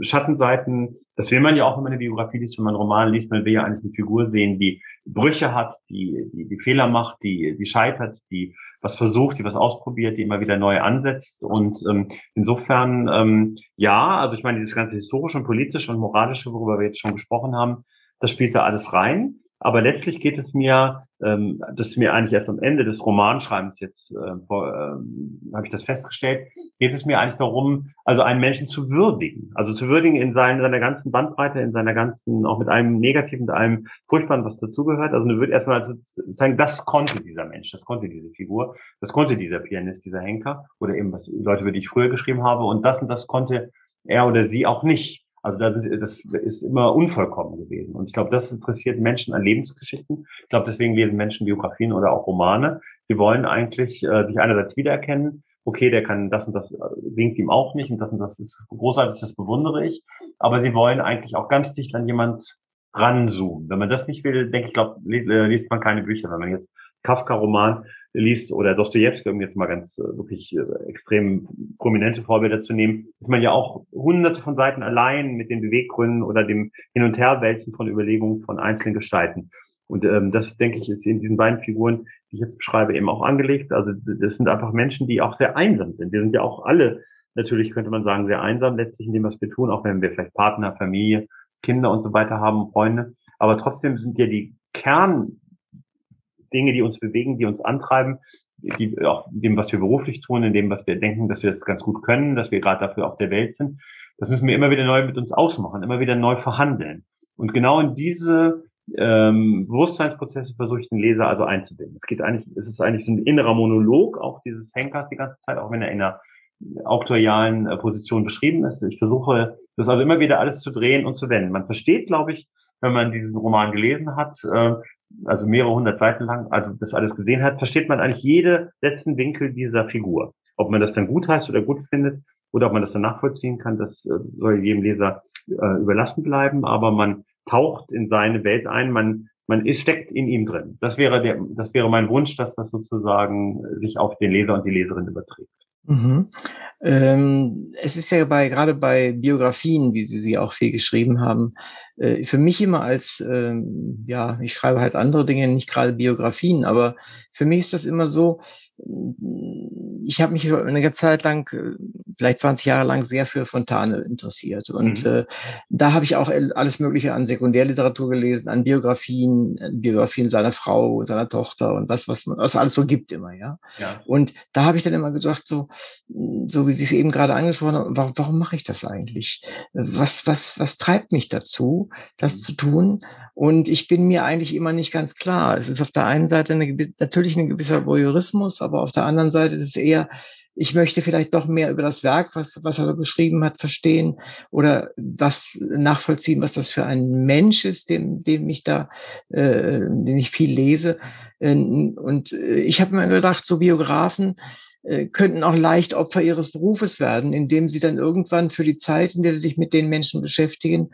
Schattenseiten, das will man ja auch, wenn man eine Biografie liest, wenn man einen Roman liest, man will ja eigentlich eine Figur sehen, die Brüche hat, die, die, die Fehler macht, die, die scheitert, die was versucht, die was ausprobiert, die immer wieder neu ansetzt. Und ähm, insofern, ähm, ja, also ich meine, dieses ganze historische und politische und moralische, worüber wir jetzt schon gesprochen haben, das spielt da alles rein. Aber letztlich geht es mir, ähm, das ist mir eigentlich erst am Ende des Romanschreibens jetzt, äh, vor, äh, habe ich das festgestellt, geht es mir eigentlich darum, also einen Menschen zu würdigen. Also zu würdigen in seiner, seiner ganzen Bandbreite, in seiner ganzen, auch mit einem Negativen, mit einem Furchtbaren, was dazugehört. Also wird erstmal also sagen, das konnte dieser Mensch, das konnte diese Figur, das konnte dieser Pianist, dieser Henker oder eben was Leute, über die ich früher geschrieben habe und das und das konnte er oder sie auch nicht. Also das ist, das ist immer unvollkommen gewesen. Und ich glaube, das interessiert Menschen an Lebensgeschichten. Ich glaube, deswegen lesen Menschen Biografien oder auch Romane. Sie wollen eigentlich äh, sich einerseits wiedererkennen. Okay, der kann das und das winkt äh, ihm auch nicht und das und das ist großartig, das bewundere ich. Aber sie wollen eigentlich auch ganz dicht an jemand ranzoomen. Wenn man das nicht will, denke ich, glaube, äh, liest man keine Bücher. Wenn man jetzt Kafka-Roman liest oder Dostoevsky, um jetzt mal ganz äh, wirklich äh, extrem prominente Vorbilder zu nehmen, ist man ja auch hunderte von Seiten allein mit den Beweggründen oder dem Hin- und Herwälzen von Überlegungen von einzelnen Gestalten. Und ähm, das, denke ich, ist in diesen beiden Figuren, die ich jetzt beschreibe, eben auch angelegt. Also das sind einfach Menschen, die auch sehr einsam sind. Wir sind ja auch alle, natürlich könnte man sagen, sehr einsam letztlich in dem, was wir tun, auch wenn wir vielleicht Partner, Familie, Kinder und so weiter haben, Freunde. Aber trotzdem sind ja die Kern Dinge, die uns bewegen, die uns antreiben, die, auch dem, was wir beruflich tun, in dem, was wir denken, dass wir das ganz gut können, dass wir gerade dafür auf der Welt sind. Das müssen wir immer wieder neu mit uns ausmachen, immer wieder neu verhandeln. Und genau in diese ähm, Bewusstseinsprozesse versuche ich den Leser also einzubinden. Es geht eigentlich, es ist eigentlich so ein innerer Monolog, auch dieses Henkers die ganze Zeit, auch wenn er in einer auktorialen äh, Position beschrieben ist. Ich versuche, das also immer wieder alles zu drehen und zu wenden. Man versteht, glaube ich, wenn man diesen Roman gelesen hat, äh, also mehrere hundert Seiten lang, also das alles gesehen hat, versteht man eigentlich jede letzten Winkel dieser Figur. Ob man das dann gut heißt oder gut findet oder ob man das dann nachvollziehen kann, das äh, soll jedem Leser äh, überlassen bleiben, aber man taucht in seine Welt ein, man man ist, steckt in ihm drin. Das wäre der, das wäre mein Wunsch, dass das sozusagen sich auf den Leser und die Leserin überträgt. Mhm. Ähm, es ist ja bei, gerade bei Biografien, wie Sie sie auch viel geschrieben haben, äh, für mich immer als, ähm, ja, ich schreibe halt andere Dinge, nicht gerade Biografien, aber für mich ist das immer so, ich habe mich eine ganze Zeit lang äh, vielleicht 20 Jahre lang sehr für Fontane interessiert. Und mhm. äh, da habe ich auch alles Mögliche an Sekundärliteratur gelesen, an Biografien, Biografien seiner Frau, seiner Tochter und was, was man was alles so gibt immer, ja. ja. Und da habe ich dann immer gedacht, so, so wie Sie es eben gerade angesprochen haben, warum, warum mache ich das eigentlich? Was, was, was treibt mich dazu, das mhm. zu tun? Und ich bin mir eigentlich immer nicht ganz klar. Es ist auf der einen Seite eine, natürlich ein gewisser Voyeurismus, aber auf der anderen Seite ist es eher, ich möchte vielleicht doch mehr über das Werk, was, was er so geschrieben hat, verstehen oder was nachvollziehen, was das für ein Mensch ist, dem, dem ich da, äh, den ich viel lese. Und äh, ich habe mir gedacht, so Biografen äh, könnten auch leicht Opfer ihres Berufes werden, indem sie dann irgendwann für die Zeit, in der sie sich mit den Menschen beschäftigen,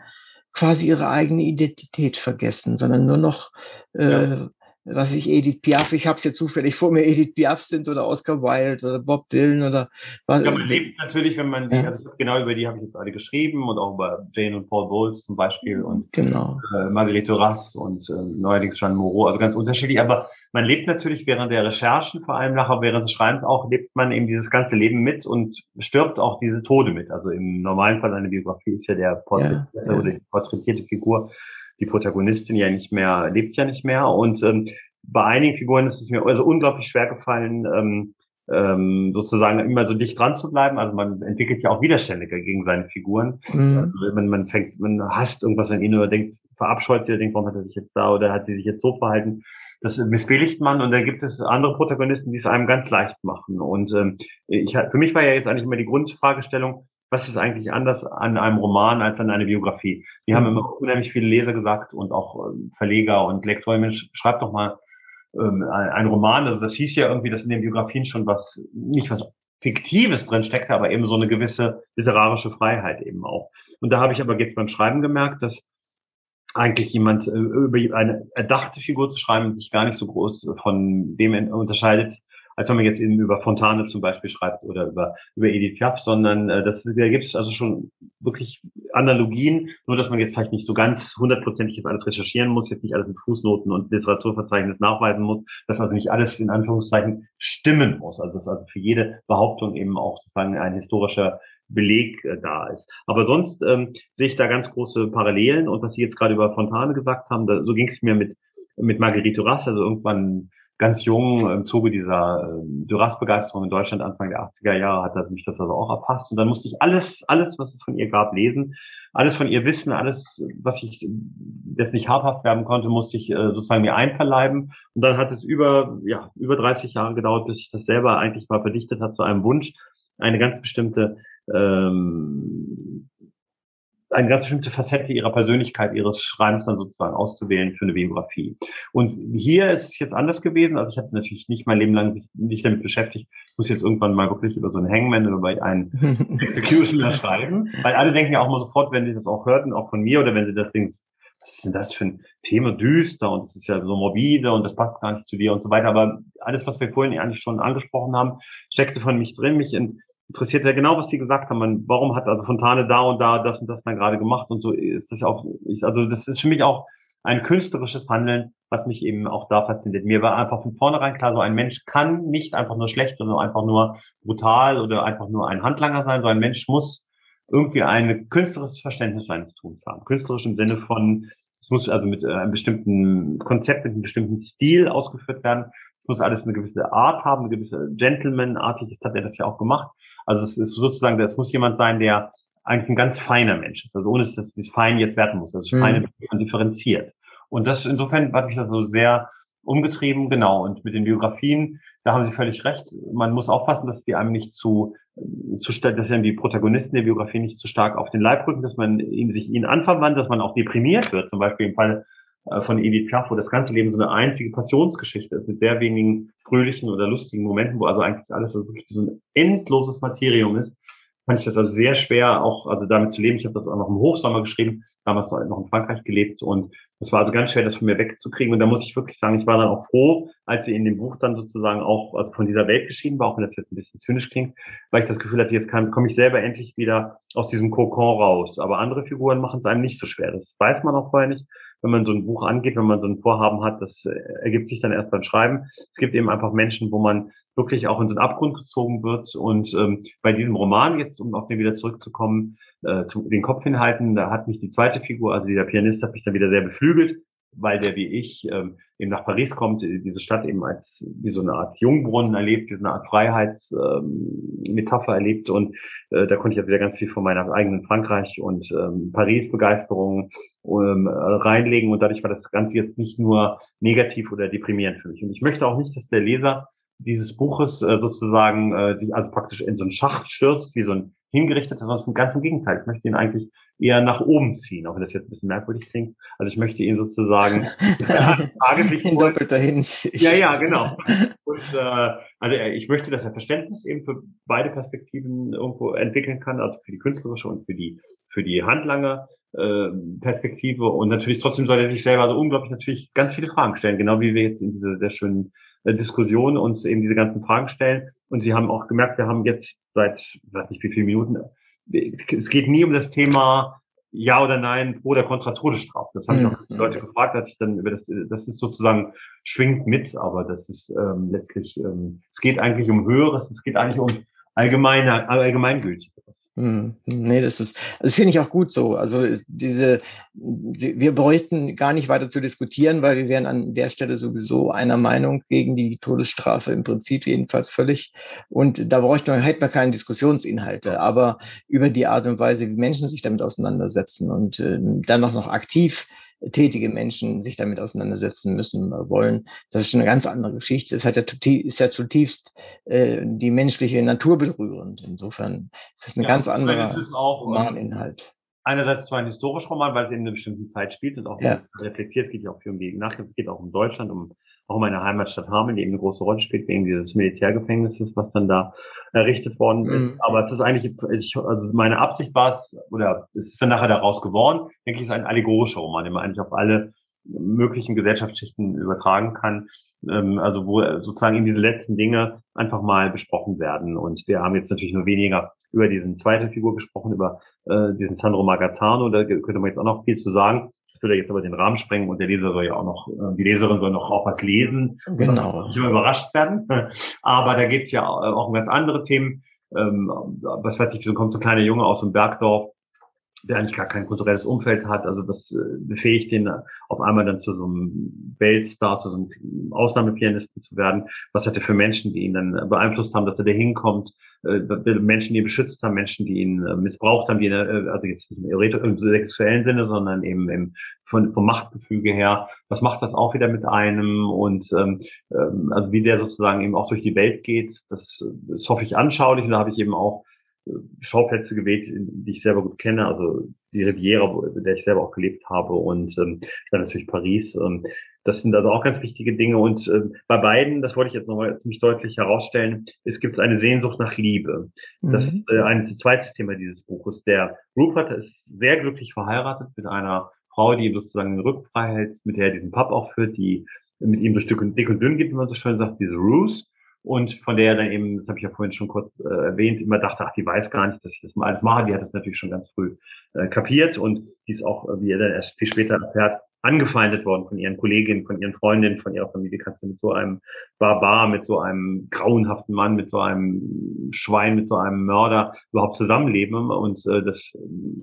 quasi ihre eigene Identität vergessen, sondern nur noch äh, ja was ich Edith Piaf, ich habe es jetzt zufällig vor mir, Edith Piaf sind oder Oscar Wilde oder Bob Dylan oder was. Ja, man lebt natürlich, wenn man, ja. also genau über die habe ich jetzt alle geschrieben und auch über Jane und Paul Bowles zum Beispiel und genau. äh, Marguerite Duras und äh, neuerdings Jean Moreau, also ganz unterschiedlich, aber man lebt natürlich während der Recherchen, vor allem nachher während des Schreibens auch, lebt man eben dieses ganze Leben mit und stirbt auch diese Tode mit. Also im normalen Fall eine Biografie ist ja der Porträt ja, oder die porträtierte Figur die Protagonistin ja nicht mehr, lebt ja nicht mehr. Und ähm, bei einigen Figuren ist es mir also unglaublich schwer gefallen, ähm, ähm, sozusagen immer so dicht dran zu bleiben. Also man entwickelt ja auch Widerstände gegen seine Figuren. Mhm. Also man, man fängt, man hasst irgendwas an ihnen oder denkt, verabscheut sie, denkt, warum hat er sich jetzt da oder hat sie sich jetzt so verhalten. Das missbilligt man und da gibt es andere Protagonisten, die es einem ganz leicht machen. Und ähm, ich, für mich war ja jetzt eigentlich immer die Grundfragestellung, was ist eigentlich anders an einem Roman als an einer Biografie? Die haben mhm. immer unheimlich viele Leser gesagt und auch ähm, Verleger und Lektoren, Mensch, schreib doch mal ähm, ein Roman. Also das hieß ja irgendwie, dass in den Biografien schon was, nicht was Fiktives drin steckte, aber eben so eine gewisse literarische Freiheit eben auch. Und da habe ich aber jetzt beim Schreiben gemerkt, dass eigentlich jemand äh, über eine erdachte Figur zu schreiben, sich gar nicht so groß von dem unterscheidet, als wenn man jetzt eben über Fontane zum Beispiel schreibt oder über, über Edith Piaf, sondern äh, das, da gibt es also schon wirklich Analogien, nur dass man jetzt vielleicht nicht so ganz hundertprozentig jetzt alles recherchieren muss, jetzt nicht alles mit Fußnoten und Literaturverzeichnis nachweisen muss, dass also nicht alles in Anführungszeichen stimmen muss. Also dass also für jede Behauptung eben auch sozusagen ein historischer Beleg äh, da ist. Aber sonst ähm, sehe ich da ganz große Parallelen und was Sie jetzt gerade über Fontane gesagt haben, da, so ging es mir mit mit Marguerite Duras, also irgendwann ganz jung im Zuge dieser äh, Duras-Begeisterung in Deutschland Anfang der 80er Jahre hat er mich das also auch erfasst. Und dann musste ich alles, alles, was es von ihr gab, lesen, alles von ihr wissen, alles, was ich das nicht habhaft werden konnte, musste ich äh, sozusagen mir einverleiben. Und dann hat es über, ja, über 30 Jahre gedauert, bis ich das selber eigentlich mal verdichtet hat zu einem Wunsch, eine ganz bestimmte ähm, eine ganz bestimmte Facette ihrer Persönlichkeit, ihres Schreibens dann sozusagen auszuwählen für eine Biografie. Und hier ist es jetzt anders gewesen. Also ich habe natürlich nicht mein Leben lang nicht damit beschäftigt, ich muss jetzt irgendwann mal wirklich über so einen Hangman oder über einen <laughs> Executioner schreiben. Weil alle denken ja auch mal sofort, wenn sie das auch hörten, auch von mir oder wenn sie das Ding, was ist denn das für ein Thema düster und das ist ja so morbide und das passt gar nicht zu dir und so weiter. Aber alles, was wir vorhin eigentlich schon angesprochen haben, steckte von mich drin, mich in, interessiert ja genau, was Sie gesagt haben. Warum hat also Fontane da und da das und das dann gerade gemacht und so ist das ja auch, ich, also das ist für mich auch ein künstlerisches Handeln, was mich eben auch da fasziniert. Mir war einfach von vornherein klar, so ein Mensch kann nicht einfach nur schlecht oder einfach nur brutal oder einfach nur ein Handlanger sein, so ein Mensch muss irgendwie ein künstlerisches Verständnis seines Tuns haben. Künstlerisch im Sinne von, es muss also mit äh, einem bestimmten Konzept, mit einem bestimmten Stil ausgeführt werden. Es muss alles eine gewisse Art haben, eine gewisse Gentleman-artig, das hat er das ja auch gemacht. Also es ist sozusagen, es muss jemand sein, der eigentlich ein ganz feiner Mensch ist. Also ohne dass das Fein jetzt werten muss. Also das Feine mhm. differenziert. Und das insofern hat mich das so sehr umgetrieben, genau. Und mit den Biografien, da haben Sie völlig recht. Man muss aufpassen, dass sie einem nicht zu, zu dass einem die Protagonisten der Biografie nicht zu stark auf den Leib rücken, dass man ihm, sich ihnen anverwandt, dass man auch deprimiert wird. Zum Beispiel im Fall äh, von Edith Piaf, wo das ganze Leben so eine einzige Passionsgeschichte ist, mit sehr wenigen fröhlichen oder lustigen Momenten, wo also eigentlich alles so wirklich so ein endloses Materium ist, fand ich das also sehr schwer, auch also damit zu leben. Ich habe das auch noch im Hochsommer geschrieben, damals noch in Frankreich gelebt und es war also ganz schwer, das von mir wegzukriegen. Und da muss ich wirklich sagen, ich war dann auch froh, als sie in dem Buch dann sozusagen auch also von dieser Welt geschieden war, auch wenn das jetzt ein bisschen zynisch klingt, weil ich das Gefühl hatte, jetzt kann, komme ich selber endlich wieder aus diesem Kokon raus. Aber andere Figuren machen es einem nicht so schwer. Das weiß man auch vorher nicht. wenn man so ein Buch angeht, wenn man so ein Vorhaben hat, das äh, ergibt sich dann erst beim Schreiben. Es gibt eben einfach Menschen, wo man wirklich auch in einen Abgrund gezogen wird. Und ähm, bei diesem Roman jetzt, um auf den wieder zurückzukommen, äh, zu, den Kopf hinhalten, da hat mich die zweite Figur, also dieser Pianist, hat mich dann wieder sehr beflügelt weil der wie ich ähm, eben nach Paris kommt, diese Stadt eben als wie so eine Art Jungbrunnen erlebt, diese Art Freiheitsmetapher ähm, erlebt und äh, da konnte ich ja wieder ganz viel von meiner eigenen Frankreich und ähm, Paris-Begeisterung ähm, reinlegen und dadurch war das Ganze jetzt nicht nur negativ oder deprimierend für mich. Und ich möchte auch nicht, dass der Leser dieses Buches äh, sozusagen äh, sich also praktisch in so einen Schacht stürzt, wie so ein hingerichteter, sondern im ganzen Gegenteil. Ich möchte ihn eigentlich eher nach oben ziehen, auch wenn das jetzt ein bisschen merkwürdig klingt. Also ich möchte ihn sozusagen <laughs> in doppelter Hinsicht. Ja, ja, genau. Und äh, also ich möchte, dass er Verständnis eben für beide Perspektiven irgendwo entwickeln kann, also für die künstlerische und für die für die handlange äh, Perspektive. Und natürlich trotzdem soll er sich selber so unglaublich natürlich ganz viele Fragen stellen, genau wie wir jetzt in dieser sehr schönen äh, Diskussion uns eben diese ganzen Fragen stellen. Und Sie haben auch gemerkt, wir haben jetzt seit, ich weiß nicht wie viele Minuten, es geht nie um das Thema ja oder nein, pro oder contra Todesstrafe. Das haben mhm. auch Leute gefragt, als ich dann über das, das ist sozusagen schwingt mit, aber das ist ähm, letztlich, ähm, es geht eigentlich um Höheres, es geht eigentlich um allgemeiner, allgemeingültigeres. Hm, nee, das ist, das finde ich auch gut so. Also diese, die, wir bräuchten gar nicht weiter zu diskutieren, weil wir wären an der Stelle sowieso einer Meinung gegen die Todesstrafe im Prinzip jedenfalls völlig. Und da bräuchten wir, hätten wir keine Diskussionsinhalte, aber über die Art und Weise, wie Menschen sich damit auseinandersetzen und äh, dann noch, noch aktiv tätige Menschen sich damit auseinandersetzen müssen oder wollen. Das ist schon eine ganz andere Geschichte. Es hat ja ist ja zutiefst äh, die menschliche Natur berührend. Insofern ist das ein ja, ganz anderer Romaninhalt. Einerseits zwar ein historischer Roman, weil es in einer bestimmten Zeit spielt und auch ja. reflektiert. Es geht ja auch viel um die Nachricht, es geht auch um Deutschland, um auch um meine Heimatstadt Hameln, die eben eine große Rolle spielt wegen dieses Militärgefängnisses, was dann da errichtet worden ist. Mhm. Aber es ist eigentlich, ich, also meine Absicht war es, oder es ist dann nachher daraus geworden, denke ich, ist ein allegorischer Roman, den man eigentlich auf alle möglichen Gesellschaftsschichten übertragen kann. Ähm, also wo sozusagen in diese letzten Dinge einfach mal besprochen werden. Und wir haben jetzt natürlich nur weniger über diesen zweite Figur gesprochen, über äh, diesen Sandro Magazzano. Da könnte man jetzt auch noch viel zu sagen. Das würde jetzt aber den Rahmen sprengen und der Leser soll ja auch noch, äh, die Leserin soll noch auch was lesen. Genau. Nicht immer überrascht werden. <laughs> Aber da geht es ja auch um ganz andere Themen. Ähm, was weiß ich, so kommt so ein kleiner Junge aus dem Bergdorf, der eigentlich gar kein kulturelles Umfeld hat. Also das äh, befähigt ihn auf einmal dann zu so einem Weltstar, zu so einem Ausnahmepianisten zu werden. Was hat er für Menschen, die ihn dann beeinflusst haben, dass er da hinkommt? Äh, Menschen, die ihn beschützt haben, Menschen, die ihn äh, missbraucht haben, die ihn, also jetzt nicht im sexuellen Sinne, sondern eben im, von, vom Machtgefüge her. Was macht das auch wieder mit einem? Und ähm, ähm also wie der sozusagen eben auch durch die Welt geht, das, das hoffe ich anschaulich. Und da habe ich eben auch Schauplätze gewählt, die ich selber gut kenne, also die Riviera, in der ich selber auch gelebt habe und ähm, dann natürlich Paris. Ähm, das sind also auch ganz wichtige Dinge. Und äh, bei beiden, das wollte ich jetzt nochmal ziemlich deutlich herausstellen, es gibt eine Sehnsucht nach Liebe. Das ist äh, ein zweites Thema dieses Buches. Der Rupert ist sehr glücklich verheiratet mit einer Frau, die ihm sozusagen den Rücken frei hält, mit der er diesen Pub auch führt, die mit ihm durch dick und, dick und dünn geht, wie man so schön sagt, diese Ruse und von der dann eben, das habe ich ja vorhin schon kurz äh, erwähnt, immer dachte, ach, die weiß gar nicht, dass ich das mal alles mache. Die hat das natürlich schon ganz früh äh, kapiert und die ist auch, wie er dann erst viel später erfährt, angefeindet worden von ihren Kolleginnen, von ihren Freundinnen, von ihrer Familie. Kannst du mit so einem Barbar, mit so einem grauenhaften Mann, mit so einem Schwein, mit so einem Mörder überhaupt zusammenleben? Und äh, das,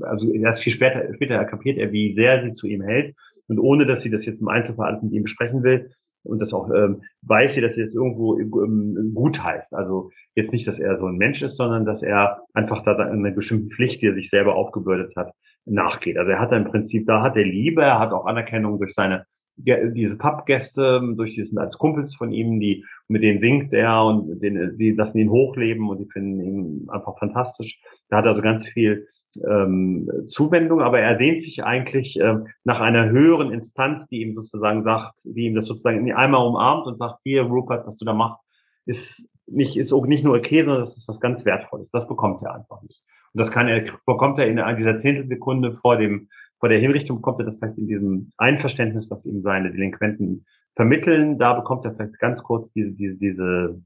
also erst viel später, später kapiert er, wie sehr sie zu ihm hält. Und ohne, dass sie das jetzt im Einzelfall mit ihm besprechen will, und das auch ähm, weiß sie, dass sie das irgendwo ähm, gut heißt. Also jetzt nicht, dass er so ein Mensch ist, sondern dass er einfach da eine bestimmte Pflicht, die er sich selber aufgebürdet hat, nachgeht. Also er hat im Prinzip, da hat er Liebe, er hat auch Anerkennung durch seine diese Pappgäste, durch diesen als Kumpels von ihm, die mit denen singt er und den, die lassen ihn hochleben und die finden ihn einfach fantastisch. Da hat also ganz viel ähm, Zuwendung, aber er sehnt sich eigentlich äh, nach einer höheren Instanz, die ihm sozusagen sagt, die ihm das sozusagen einmal umarmt und sagt, hier, Rupert, was du da machst, ist nicht, ist auch nicht nur okay, sondern das ist was ganz Wertvolles. Das bekommt er einfach nicht. Und das kann er, bekommt er in dieser Zehntelsekunde vor dem, vor der Hinrichtung bekommt er das vielleicht in diesem Einverständnis, was ihm seine Delinquenten vermitteln. Da bekommt er vielleicht ganz kurz diese, diese, diese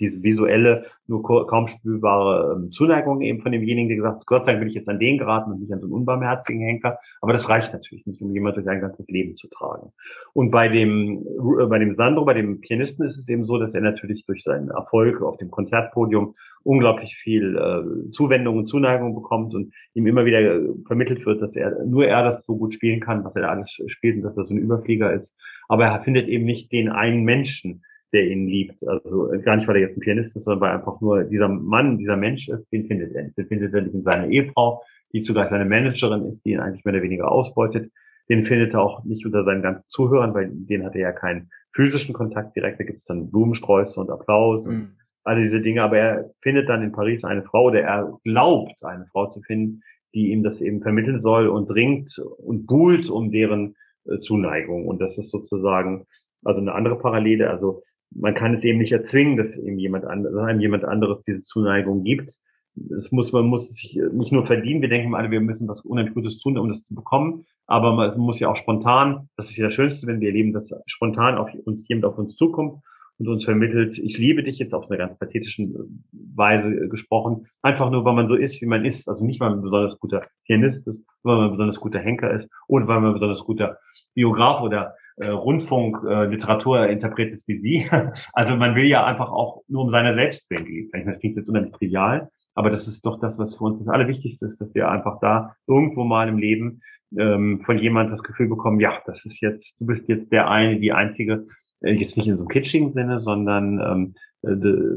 diese visuelle, nur kaum spürbare ähm, Zuneigung eben von demjenigen, der gesagt hat, Gott sei Dank bin ich jetzt an den geraten und nicht an so einen unbarmherzigen Henker. Aber das reicht natürlich nicht, um jemand durch ein ganzes Leben zu tragen. Und bei dem, äh, bei dem Sandro, bei dem Pianisten ist es eben so, dass er natürlich durch seinen Erfolg auf dem Konzertpodium unglaublich viel äh, Zuwendung und Zuneigung bekommt und ihm immer wieder äh, vermittelt wird, dass er nur er das so gut spielen kann, was er da alles spielt und dass er so ein Überflieger ist. Aber er findet eben nicht den einen Menschen, der ihn liebt. Also gar nicht, weil er jetzt ein Pianist ist, sondern weil einfach nur dieser Mann, dieser Mensch ist, den findet er. Den findet er nicht in seiner Ehefrau, die zugleich seine Managerin ist, die ihn eigentlich mehr oder weniger ausbeutet. Den findet er auch nicht unter seinen ganzen Zuhörern, weil den hat er ja keinen physischen Kontakt direkt. Da gibt es dann Blumensträuße und Applaus und mhm. all diese Dinge. Aber er findet dann in Paris eine Frau, oder er glaubt, eine Frau zu finden, die ihm das eben vermitteln soll und dringt und buhlt um deren äh, Zuneigung. Und das ist sozusagen also eine andere Parallele. Also man kann es eben nicht erzwingen, dass ihm jemand, anderes, einem jemand anderes diese Zuneigung gibt. Es muss, man muss sich nicht nur verdienen. Wir denken alle, wir müssen was unheimlich Gutes tun, um das zu bekommen. Aber man muss ja auch spontan, das ist ja das Schönste, wenn wir erleben, dass spontan auf uns jemand auf uns zukommt und uns vermittelt, ich liebe dich jetzt auf einer ganz pathetischen Weise gesprochen. Einfach nur, weil man so ist, wie man ist. Also nicht, weil man ein besonders guter Pianist ist, weil man ein besonders guter Henker ist oder weil man ein besonders guter Biograf oder äh, Rundfunk, äh, Literaturinterpret ist wie Sie. <laughs> Also man will ja einfach auch nur um seiner selbst willen leben. Das klingt jetzt unheimlich trivial, aber das ist doch das, was für uns das Allerwichtigste ist, dass wir einfach da irgendwo mal im Leben ähm, von jemand das Gefühl bekommen, ja, das ist jetzt, du bist jetzt der eine, die einzige, äh, jetzt nicht in so einem kitschigen Sinne, sondern ähm, äh,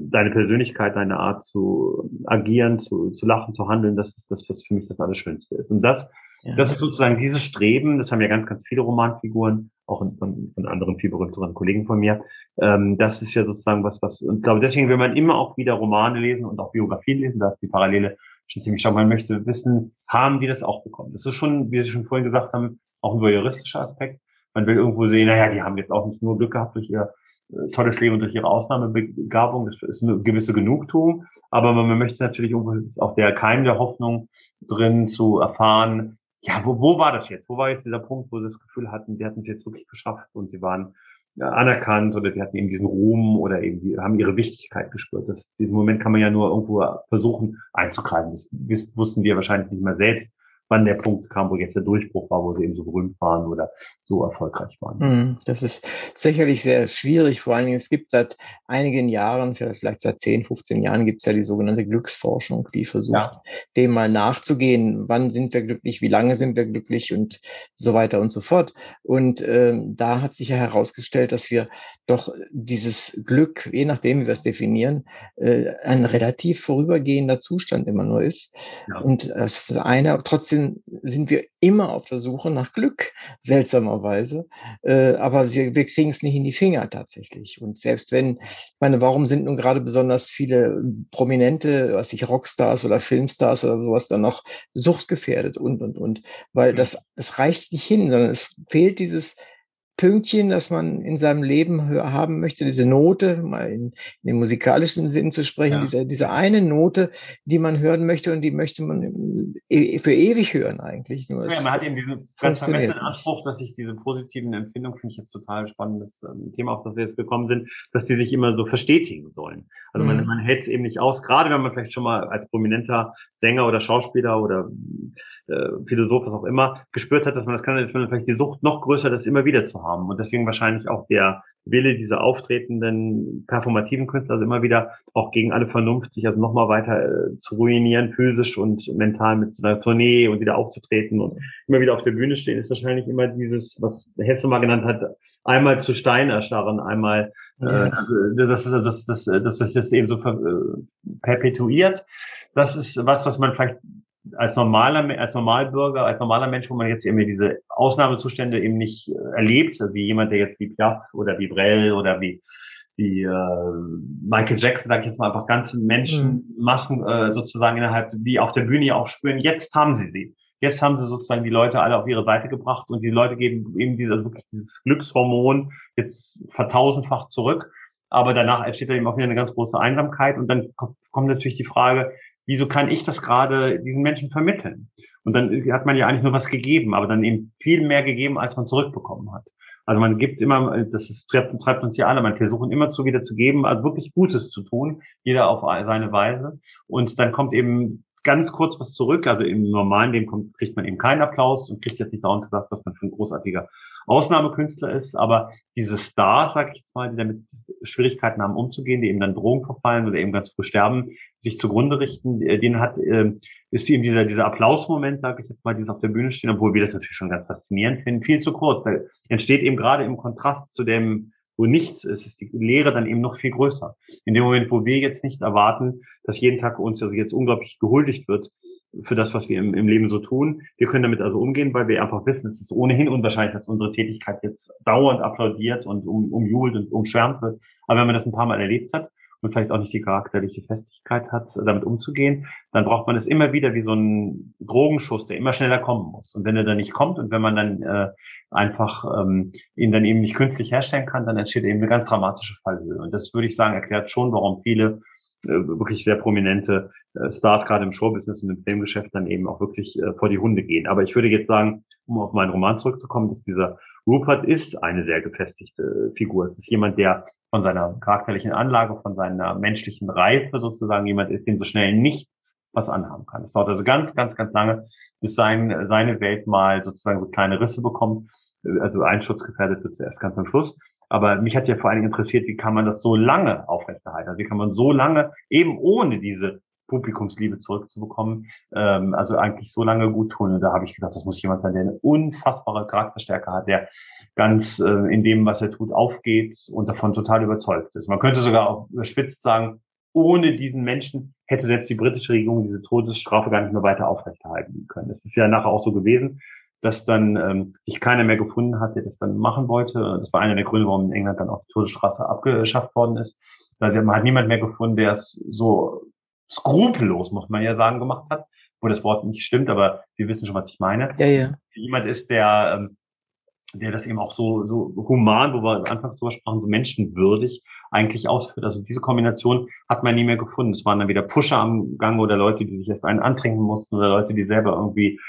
deine Persönlichkeit, deine Art zu agieren, zu, zu lachen, zu handeln, das ist das, was für mich das Allerschönste ist. Und das, ja. das ist sozusagen dieses Streben, das haben ja ganz, ganz viele Romanfiguren, auch von, von anderen viel berühmteren Kollegen von mir. Ähm, das ist ja sozusagen was, was, und glaube, deswegen will man immer auch wieder Romane lesen und auch Biografien lesen, da ist die Parallele schon ziemlich stark. Man möchte wissen, haben die das auch bekommen? Das ist schon, wie Sie schon vorhin gesagt haben, auch ein juristischer Aspekt. Man will irgendwo sehen, naja, die haben jetzt auch nicht nur Glück gehabt durch ihr äh, tolles Leben und durch ihre Ausnahmebegabung. Das ist eine gewisse Genugtuung. Aber man möchte natürlich auch der Keim der Hoffnung drin zu erfahren, ja, wo, wo war das jetzt? Wo war jetzt dieser Punkt, wo sie das Gefühl hatten, die hatten es jetzt wirklich geschafft und sie waren ja, anerkannt oder die hatten eben diesen Ruhm oder eben die haben ihre Wichtigkeit gespürt. Das, diesen Moment kann man ja nur irgendwo versuchen einzukreisen. Das wussten wir wahrscheinlich nicht mehr selbst wann der Punkt kam, wo jetzt der Durchbruch war, wo sie eben so berühmt waren oder so erfolgreich waren. Mhm, das ist sicherlich sehr schwierig. Vor allen Dingen, es gibt seit einigen Jahren, vielleicht seit 10, 15 Jahren, gibt es ja die sogenannte Glücksforschung, die versucht, ja. dem mal nachzugehen. Wann sind wir glücklich? Wie lange sind wir glücklich? Und so weiter und so fort. Und äh, da hat sich ja herausgestellt, dass wir doch dieses Glück, je nachdem, wie wir es definieren, äh, ein relativ vorübergehender Zustand immer nur ist. Ja. Und das ist eine, trotzdem sind, sind wir immer auf der Suche nach Glück, seltsamerweise. Äh, aber wir, wir kriegen es nicht in die Finger tatsächlich. Und selbst wenn, ich meine, warum sind nun gerade besonders viele Prominente, was ich, Rockstars oder Filmstars oder sowas dann noch suchtgefährdet und, und, und. Weil das, das reicht nicht hin, sondern es fehlt dieses Pünktchen, das man in seinem Leben haben möchte, diese Note, mal in, in dem musikalischen Sinn zu sprechen, ja. diese, diese eine Note, die man hören möchte und die möchte man e, für ewig hören eigentlich. Nur ja, man hat eben diesen ganz vermessenen Anspruch, dass sich diese positiven Empfindungen, finde ich jetzt total spannendes ähm, Thema, auf das wir jetzt gekommen sind, dass die sich immer so verstetigen sollen. Also mhm. man, man hält es eben nicht aus, gerade wenn man vielleicht schon mal als prominenter Sänger oder Schauspieler oder äh, Philosoph, was auch immer, gespürt hat, dass man das kann, ist man vielleicht die Sucht noch größer, das immer wieder zu haben. Und deswegen wahrscheinlich auch der Wille dieser auftretenden performativen Künstler, also immer wieder auch gegen alle Vernunft, sich also nochmal weiter äh, zu ruinieren, physisch und mental mit so einer Tournee und wieder aufzutreten und immer wieder auf der Bühne stehen, ist wahrscheinlich immer dieses, was Hetze mal genannt hat, einmal zu Stein erstarren, einmal äh, also das, das, das, das, das, das ist eben so äh, perpetuiert. Das ist was, was man vielleicht als normaler, als Normalbürger, als normaler Mensch, wo man jetzt irgendwie diese Ausnahmezustände eben nicht äh, erlebt, also wie jemand, der jetzt wie Piaf oder wie Brell oder wie wie äh, Michael Jackson, sage ich jetzt mal, einfach ganze Menschenmassen mhm. äh, sozusagen innerhalb, wie auf der Bühne ja auch spüren, jetzt haben sie sie. Jetzt haben sie sozusagen die Leute alle auf ihre Seite gebracht und die Leute geben eben dieses, also wirklich dieses Glückshormon jetzt vertausendfach zurück. Aber danach entsteht da eben auch wieder eine ganz große Einsamkeit und dann kommt natürlich die Frage, wieso kann ich das gerade diesen Menschen vermitteln? Und dann hat man ja eigentlich nur was gegeben, aber dann eben viel mehr gegeben, als man zurückbekommen hat. Also man gibt immer, das ist, treibt, treibt uns ja alle, man versucht immer zu wieder zu geben, also wirklich Gutes zu tun, jeder auf seine Weise. Und dann kommt eben ganz kurz was zurück. Also im normalen Leben kommt, kriegt man eben keinen Applaus und kriegt jetzt nicht dauernd gesagt, was man für ein großartiger Ausnahmekünstler ist. Aber diese Stars, sag ich jetzt mal, die damit Schwierigkeiten haben umzugehen, die eben dann Drogen verfallen oder eben ganz früh sterben, sich zugrunde richten, äh, denen hat, äh, ist eben dieser, dieser Applausmoment, sage ich jetzt mal, die auf der Bühne stehen, obwohl wir das natürlich schon ganz faszinierend finden, viel zu kurz. Da entsteht eben gerade im Kontrast zu dem, wo nichts ist, ist die Lehre dann eben noch viel größer. In dem Moment, wo wir jetzt nicht erwarten, dass jeden Tag uns also jetzt unglaublich gehuldigt wird für das, was wir im, im Leben so tun. Wir können damit also umgehen, weil wir einfach wissen, es ist ohnehin unwahrscheinlich, dass unsere Tätigkeit jetzt dauernd applaudiert und um, umjubelt und umschwärmt wird. Aber wenn man das ein paar Mal erlebt hat, und vielleicht auch nicht die charakterliche Festigkeit hat, damit umzugehen, dann braucht man es immer wieder wie so ein Drogenschuss, der immer schneller kommen muss. Und wenn er dann nicht kommt und wenn man dann äh, einfach ähm, ihn dann eben nicht künstlich herstellen kann, dann entsteht eben eine ganz dramatische Fallhöhe. Und das würde ich sagen, erklärt schon, warum viele wirklich sehr prominente äh, Stars gerade im Showbusiness und im Filmgeschäft dann eben auch wirklich äh, vor die Hunde gehen. Aber ich würde jetzt sagen, um auf meinen Roman zurückzukommen, dass dieser Rupert ist eine sehr gefestigte Figur. Es ist jemand, der von seiner charakterlichen Anlage, von seiner menschlichen Reife sozusagen jemand ist, dem so schnell nichts was anhaben kann. Es dauert also ganz, ganz, ganz lange, bis sein, seine Welt mal sozusagen so kleine Risse bekommt. Also einschutzgefährdet wird zuerst ganz am Schluss. Aber mich hat ja vor allen Dingen interessiert, wie kann man das so lange aufrechterhalten? Also wie kann man so lange, eben ohne diese Publikumsliebe zurückzubekommen, ähm, also eigentlich so lange gut tun. Und da habe ich gedacht, das muss jemand sein, der eine unfassbare Charakterstärke hat, der ganz äh, in dem, was er tut, aufgeht und davon total überzeugt ist. Man könnte sogar auch überspitzt sagen, ohne diesen Menschen hätte selbst die britische Regierung diese Todesstrafe gar nicht mehr weiter aufrechterhalten können. Es ist ja nachher auch so gewesen, dass dann ähm, sich keiner mehr gefunden hat, der das dann machen wollte. Das war einer der Gründe, warum in England dann auch die Todesstrafe abgeschafft worden ist. Also man hat niemand mehr gefunden, der es so skrupellos, muss man ja sagen, gemacht hat, wo das Wort nicht stimmt, aber Sie wissen schon, was ich meine. Ja, ja. Jemand ist, der, ähm, der das eben auch so, so human, wo wir anfangs drüber sprachen, so menschenwürdig eigentlich ausführt. Also diese Kombination hat man nie mehr gefunden. Es waren dann wieder Pusher am Gang oder Leute, die sich erst einen antrinken mussten oder Leute, die selber irgendwie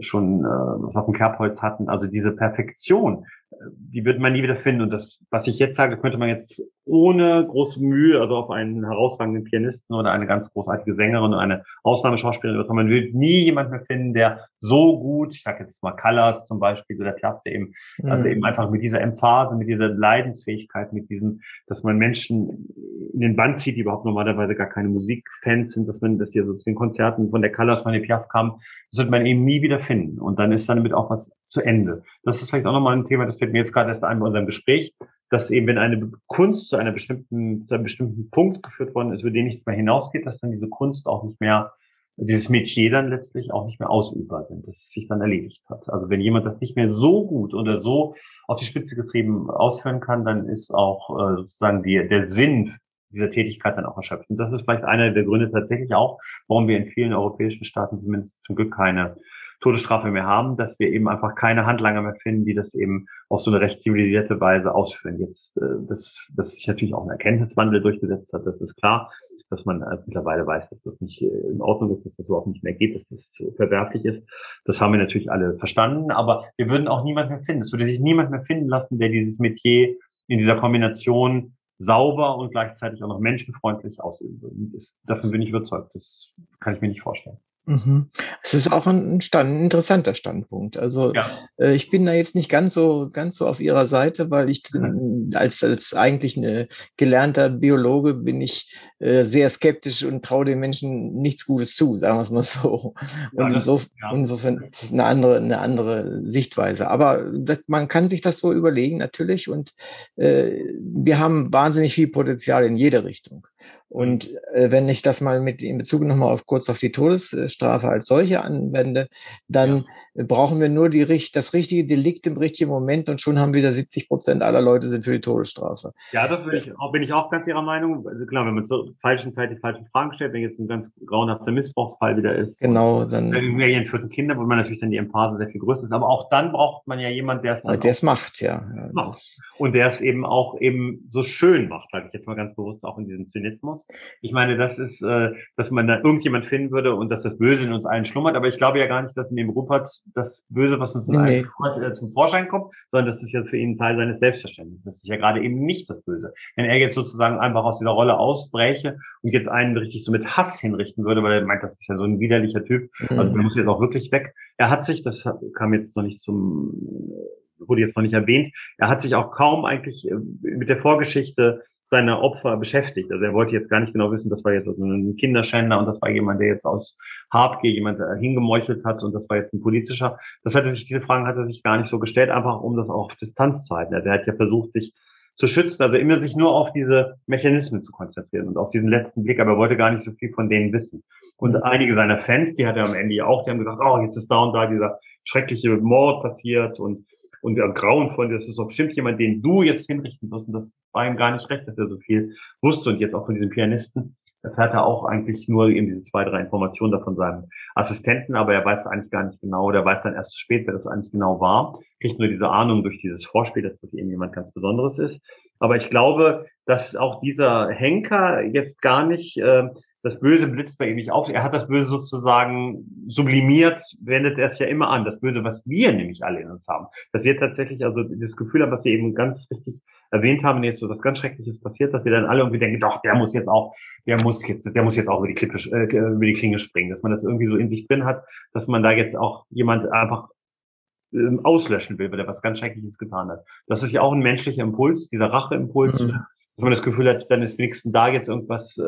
schon äh, was auf dem Kerbholz hatten. Also diese Perfektion, die wird man nie wieder finden. Und das, was ich jetzt sage, könnte man jetzt ohne große Mühe, also auf einen herausragenden Pianisten oder eine ganz großartige Sängerin oder eine Ausnahmeschauspielerin übertragen. Man wird nie jemanden mehr finden, der so gut, ich sage jetzt mal Callas zum Beispiel oder Piaf, der eben, mhm. also eben einfach mit dieser Emphase, mit dieser Leidensfähigkeit, mit diesem, dass man Menschen in den Band zieht, die überhaupt normalerweise gar keine Musikfans sind, dass man das hier so zu den Konzerten von der Callas, von der Piaf kam, das wird man eben nie wieder finden. Und dann ist damit auch was zu Ende. Das ist vielleicht auch nochmal ein Thema, das fällt mir jetzt gerade erst ein bei unserem Gespräch, dass eben, wenn eine Kunst zu einer bestimmten, zu einem bestimmten Punkt geführt worden ist, über den nichts mehr hinausgeht, dass dann diese Kunst auch nicht mehr, dieses Metier dann letztlich auch nicht mehr ausübbar sind, dass es sich dann erledigt hat. Also wenn jemand das nicht mehr so gut oder so auf die Spitze getrieben ausführen kann, dann ist auch äh, sozusagen die, der Sinn dieser Tätigkeit dann auch erschöpft. Und das ist vielleicht einer der Gründe tatsächlich auch, warum wir in vielen europäischen Staaten zumindest zum Glück keine Todesstrafe mehr haben, dass wir eben einfach keine Handlanger mehr finden, die das eben auf so eine recht zivilisierte Weise ausführen. Jetzt, äh, dass, dass sich natürlich auch ein Erkenntniswandel durchgesetzt hat, das ist klar, dass man also mittlerweile weiß, dass das nicht äh, in Ordnung ist, dass das überhaupt nicht mehr geht, dass das verwerflich ist. Das haben wir natürlich alle verstanden, aber wir würden auch niemand mehr finden. Es würde sich niemand mehr finden lassen, der dieses Metier in dieser Kombination sauber und gleichzeitig auch noch menschenfreundlich ausüben würde. Davon bin ich überzeugt. Das kann ich mir nicht vorstellen. Mhm. Es ist auch ein, Stand, ein interessanter Standpunkt. Also ja. äh, ich bin da jetzt nicht ganz so ganz so auf Ihrer Seite, weil ich mhm. als als eigentlich eine gelernter Biologe bin ich äh, sehr skeptisch und traue den Menschen nichts Gutes zu, sagen wir es mal so. Und ja, insofern, ja. insofern ist eine andere eine andere Sichtweise. Aber das, man kann sich das so überlegen natürlich und äh, wir haben wahnsinnig viel Potenzial in jede Richtung. Und äh, wenn ich das mal mit in Bezug nochmal auf kurz auf die Todesstrafe als solche anwende, dann ja. brauchen wir nur die, das richtige Delikt im richtigen Moment und schon haben wieder 70 Prozent aller Leute sind für die Todesstrafe. Ja, das bin ich, auch, bin ich auch ganz Ihrer Meinung. Also klar, wenn man so falschen Zeit die falschen Fragen stellt, wenn jetzt ein ganz grauenhafter Missbrauchsfall wieder ist. Genau, dann. Wenn wir entführten Kinder, wo man natürlich dann die Emphase sehr viel größer ist. Aber auch dann braucht man ja jemand, der es dann. Der es macht, ja. ja macht. Und der es eben auch eben so schön macht, sage ich jetzt mal ganz bewusst, auch in diesem Zynismus. Ich meine, das ist, äh, dass man da irgendjemand finden würde und dass das Böse in uns allen schlummert. Aber ich glaube ja gar nicht, dass in dem Rupert das Böse, was uns in nee. allen schlummert, äh, zum Vorschein kommt, sondern das ist ja für ihn Teil seines Selbstverständnisses. Das ist ja gerade eben nicht das Böse. Wenn er jetzt sozusagen einfach aus dieser Rolle ausbreche und jetzt einen richtig so mit Hass hinrichten würde, weil er meint, das ist ja so ein widerlicher Typ. Mhm. Also der muss jetzt auch wirklich weg. Er hat sich, das kam jetzt noch nicht zum, wurde jetzt noch nicht erwähnt, er hat sich auch kaum eigentlich äh, mit der Vorgeschichte seiner Opfer beschäftigt. Also er wollte jetzt gar nicht genau wissen, das war jetzt so ein Kinderschänder und das war jemand, der jetzt aus Habgier jemand äh, hingemeuchelt hat und das war jetzt ein politischer. Das hatte sich, diese Fragen hat er sich gar nicht so gestellt, einfach um das auch auf Distanz zu halten. Also er hat ja versucht, sich zu schützen, also immer sich nur auf diese Mechanismen zu konzentrieren und auf diesen letzten Blick, aber er wollte gar nicht so viel von denen wissen. Und mhm. einige seiner Fans, die hat er am Ende ja auch, die haben gesagt, oh, jetzt ist da und da dieser schreckliche Mord passiert und und der Grauen von, das ist doch bestimmt jemand, den du jetzt hinrichten wirst. Und das war ihm gar nicht recht, dass er so viel wusste. Und jetzt auch von diesem Pianisten erfährt er auch eigentlich nur eben diese zwei, drei Informationen da von seinem Assistenten, aber er weiß eigentlich gar nicht genau, oder weiß dann erst zu spät, wer das eigentlich genau war. Kriegt nur diese Ahnung durch dieses Vorspiel, dass das eben jemand ganz Besonderes ist. Aber ich glaube, dass auch dieser Henker jetzt gar nicht äh, das Böse blitzt bei ihm nicht auf. Er hat das Böse sozusagen sublimiert, wendet er es ja immer an. Das Böse, was wir nämlich alle in uns haben. Dass wir tatsächlich also das Gefühl haben, was Sie eben ganz richtig erwähnt haben, jetzt so was ganz Schreckliches passiert, dass wir dann alle irgendwie denken, doch, der muss jetzt auch, der muss jetzt, der muss jetzt auch über die Klippe, äh, über die Klinge springen, dass man das irgendwie so in sich drin hat, dass man da jetzt auch jemand einfach ähm, auslöschen will, weil er was ganz Schreckliches getan hat. Das ist ja auch ein menschlicher Impuls, dieser Racheimpuls, mhm dass man das Gefühl hat, dann ist wenigstens da jetzt irgendwas, äh,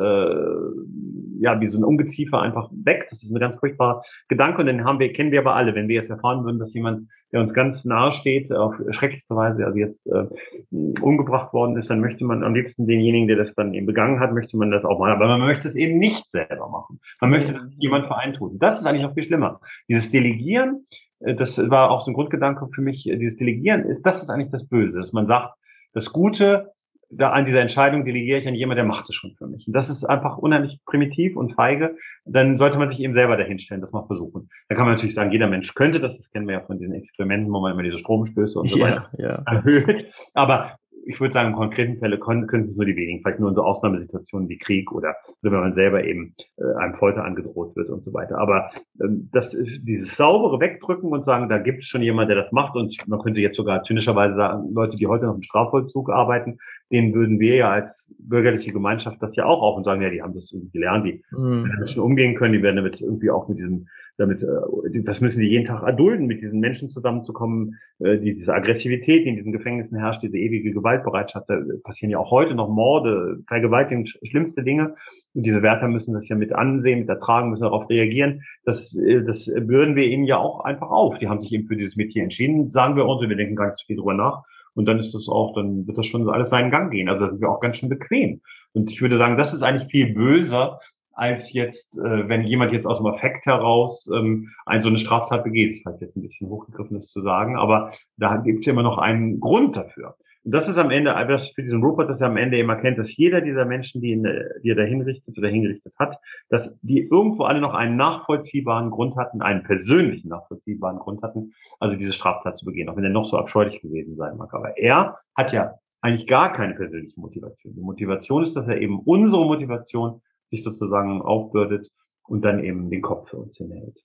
ja, wie so ein Ungeziefer einfach weg. Das ist ein ganz furchtbarer Gedanke. Und den haben wir, kennen wir aber alle. Wenn wir jetzt erfahren würden, dass jemand, der uns ganz nahe steht, auf schrecklichste Weise, also jetzt äh, umgebracht worden ist, dann möchte man am liebsten denjenigen, der das dann eben begangen hat, möchte man das auch machen. Aber man möchte es eben nicht selber machen. Man möchte, dass jemand für einen tut. Das ist eigentlich noch viel schlimmer. Dieses Delegieren, äh, das war auch so ein Grundgedanke für mich, äh, dieses Delegieren ist, das ist eigentlich das Böse, dass man sagt, das Gute da an dieser Entscheidung delegiere ich an jemand, der macht es schon für mich. Und das ist einfach unheimlich primitiv und feige. Dann sollte man sich eben selber dahinstellen, das mal versuchen. Da kann man natürlich sagen, jeder Mensch könnte das. Das kennen wir ja von diesen Experimenten, wo man immer diese Stromstöße und so weiter ja. erhöht. Aber ich würde sagen, in konkreten Fällen können, können es nur die wenigen, vielleicht nur in so Ausnahmesituationen wie Krieg oder, wenn man selber eben äh, einem Folter angedroht wird und so weiter. Aber ähm, das ist dieses saubere Wegdrücken und sagen, da gibt es schon jemand, der das macht und man könnte jetzt sogar zynischerweise sagen, Leute, die heute noch im Strafvollzug arbeiten, denen würden wir ja als bürgerliche Gemeinschaft das ja auch auf und sagen, ja, die haben das irgendwie gelernt, die mhm. damit schon umgehen können, die werden damit irgendwie auch mit diesem damit, äh, das müssen die jeden Tag erdulden, mit diesen Menschen zusammenzukommen, äh, die, diese Aggressivität, die in diesen Gefängnissen herrscht, diese ewige Gewaltbereitschaft, da passieren ja auch heute noch Morde, Vergewaltigung, schlimmste Dinge. Und diese Wärter müssen das ja mit ansehen, mit ertragen, müssen darauf reagieren. Das, äh, das bürden wir ihnen ja auch einfach auf. Die haben sich eben für dieses Metier entschieden, sagen wir uns, und wir denken gar nicht so viel drüber nach. Und dann ist das auch, dann wird das schon alles seinen Gang gehen. Also da sind wir auch ganz schön bequem. Und ich würde sagen, das ist eigentlich viel böser, als jetzt, äh, wenn jemand jetzt aus dem Affekt heraus ähm, ein, so eine Straftat begeht. Das ist halt jetzt ein bisschen hochgegriffen, das zu sagen, aber da gibt es immer noch einen Grund dafür. Und das ist am Ende, das für diesen Rupert, dass er am Ende immer kennt, dass jeder dieser Menschen, die, ihn, die er da hinrichtet oder hingerichtet hat, dass die irgendwo alle noch einen nachvollziehbaren Grund hatten, einen persönlichen nachvollziehbaren Grund hatten, also diese Straftat zu begehen, auch wenn er noch so abscheulich gewesen sein mag. Aber er hat ja eigentlich gar keine persönliche Motivation. Die Motivation ist, dass er eben unsere Motivation sich sozusagen aufbürdet und dann eben den Kopf für uns hinhält.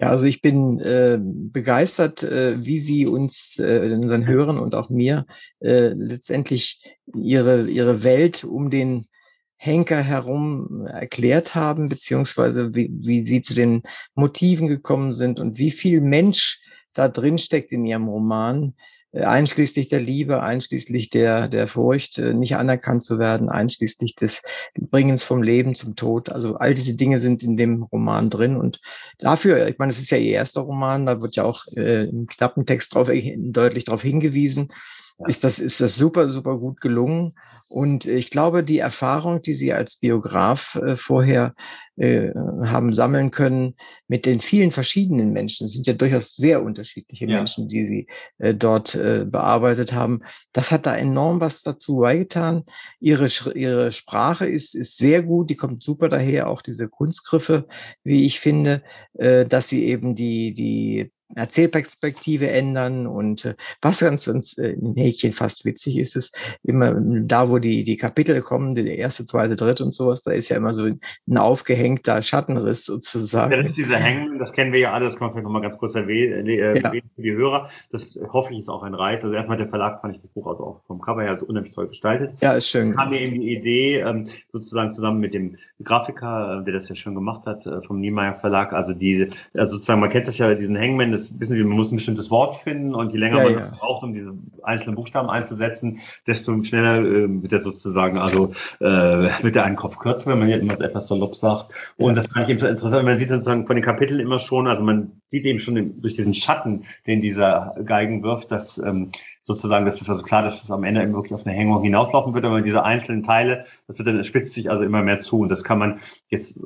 Ja, also ich bin äh, begeistert, äh, wie Sie uns, äh, unseren Hörern und auch mir, äh, letztendlich ihre, ihre Welt um den Henker herum erklärt haben, beziehungsweise wie, wie Sie zu den Motiven gekommen sind und wie viel Mensch da drin steckt in Ihrem Roman. Äh, einschließlich der Liebe, einschließlich der, der Furcht, äh, nicht anerkannt zu werden, einschließlich des Bringens vom Leben zum Tod. Also all diese Dinge sind in dem Roman drin. Und dafür, ich meine, es ist ja Ihr erster Roman, da wird ja auch äh, im Klappentext drauf, äh, deutlich darauf hingewiesen. Ja. ist, das, ist das super, super gut gelungen. Und ich glaube, die Erfahrung, die Sie als Biograf äh, vorher äh, haben sammeln können mit den vielen verschiedenen Menschen, sind ja durchaus sehr unterschiedliche ja. Menschen, die Sie äh, dort äh, bearbeitet haben, das hat da enorm was dazu beigetan. Ihre, ihre Sprache ist, ist sehr gut, die kommt super daher, auch diese Kunstgriffe, wie ich finde, äh, dass sie eben die, die Erzählperspektive ändern und äh, was ganz, ganz äh, ein Häkchen fast witzig ist, ist immer da, wo die, die Kapitel kommen, die erste, zweite, dritte und sowas, da ist ja immer so ein aufgehängter Schattenriss sozusagen. Ja, das ist dieser Hängen, das kennen wir ja alle, das kann man vielleicht nochmal ganz kurz erwähnen, äh, äh, ja. für die Hörer. Das hoffe ich ist auch ein Reiz. Also erstmal der Verlag fand ich das Buch also auch vom Cover her unheimlich toll gestaltet. Ja, ist schön. Haben wir eben die Idee, ähm, sozusagen zusammen mit dem Grafiker, der das ja schon gemacht hat, vom Niemeyer Verlag, also diese, also sozusagen, man kennt das ja, diesen Hangman, das wissen Sie, man muss ein bestimmtes Wort finden und je länger ja, man ja. braucht, um diese einzelnen Buchstaben einzusetzen, desto schneller äh, wird er sozusagen, also äh, wird er einen Kopf kürzer, wenn man hier immer etwas salopp sagt. Und das fand ich eben so interessant, man sieht sozusagen von den Kapiteln immer schon, also man sieht eben schon durch diesen Schatten, den dieser Geigen wirft, dass ähm, sozusagen, das ist also klar, dass es am Ende eben wirklich auf eine Hängung hinauslaufen wird, aber diese einzelnen Teile, das wird dann spitzt sich also immer mehr zu. Und das kann man jetzt äh,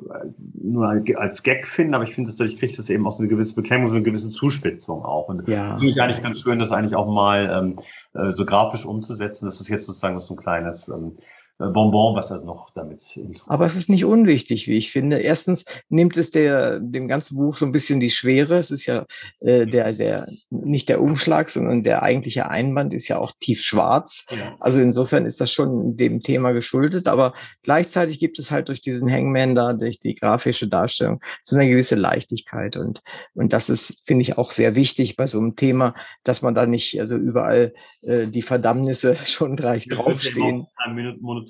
nur als Gag finden, aber ich finde, dadurch kriegt es eben auch so eine gewisse Beklemmung, so eine gewisse Zuspitzung auch. Und ja. finde ich eigentlich ganz schön, das eigentlich auch mal ähm, äh, so grafisch umzusetzen. Das ist jetzt sozusagen so ein kleines ähm, äh, Bonbon, was also noch damit. Aber es ist nicht unwichtig, wie ich finde. Erstens nimmt es der, dem ganzen Buch so ein bisschen die Schwere. Es ist ja äh, der, der, nicht der Umschlag, sondern der eigentliche Einband ist ja auch tief schwarz. Ja. Also insofern ist das schon dem Thema geschuldet. Aber gleichzeitig gibt es halt durch diesen Hangman da, durch die grafische Darstellung, so eine gewisse Leichtigkeit. Und, und das ist, finde ich, auch sehr wichtig bei so einem Thema, dass man da nicht also überall äh, die Verdammnisse <laughs> schon gleich draufstehen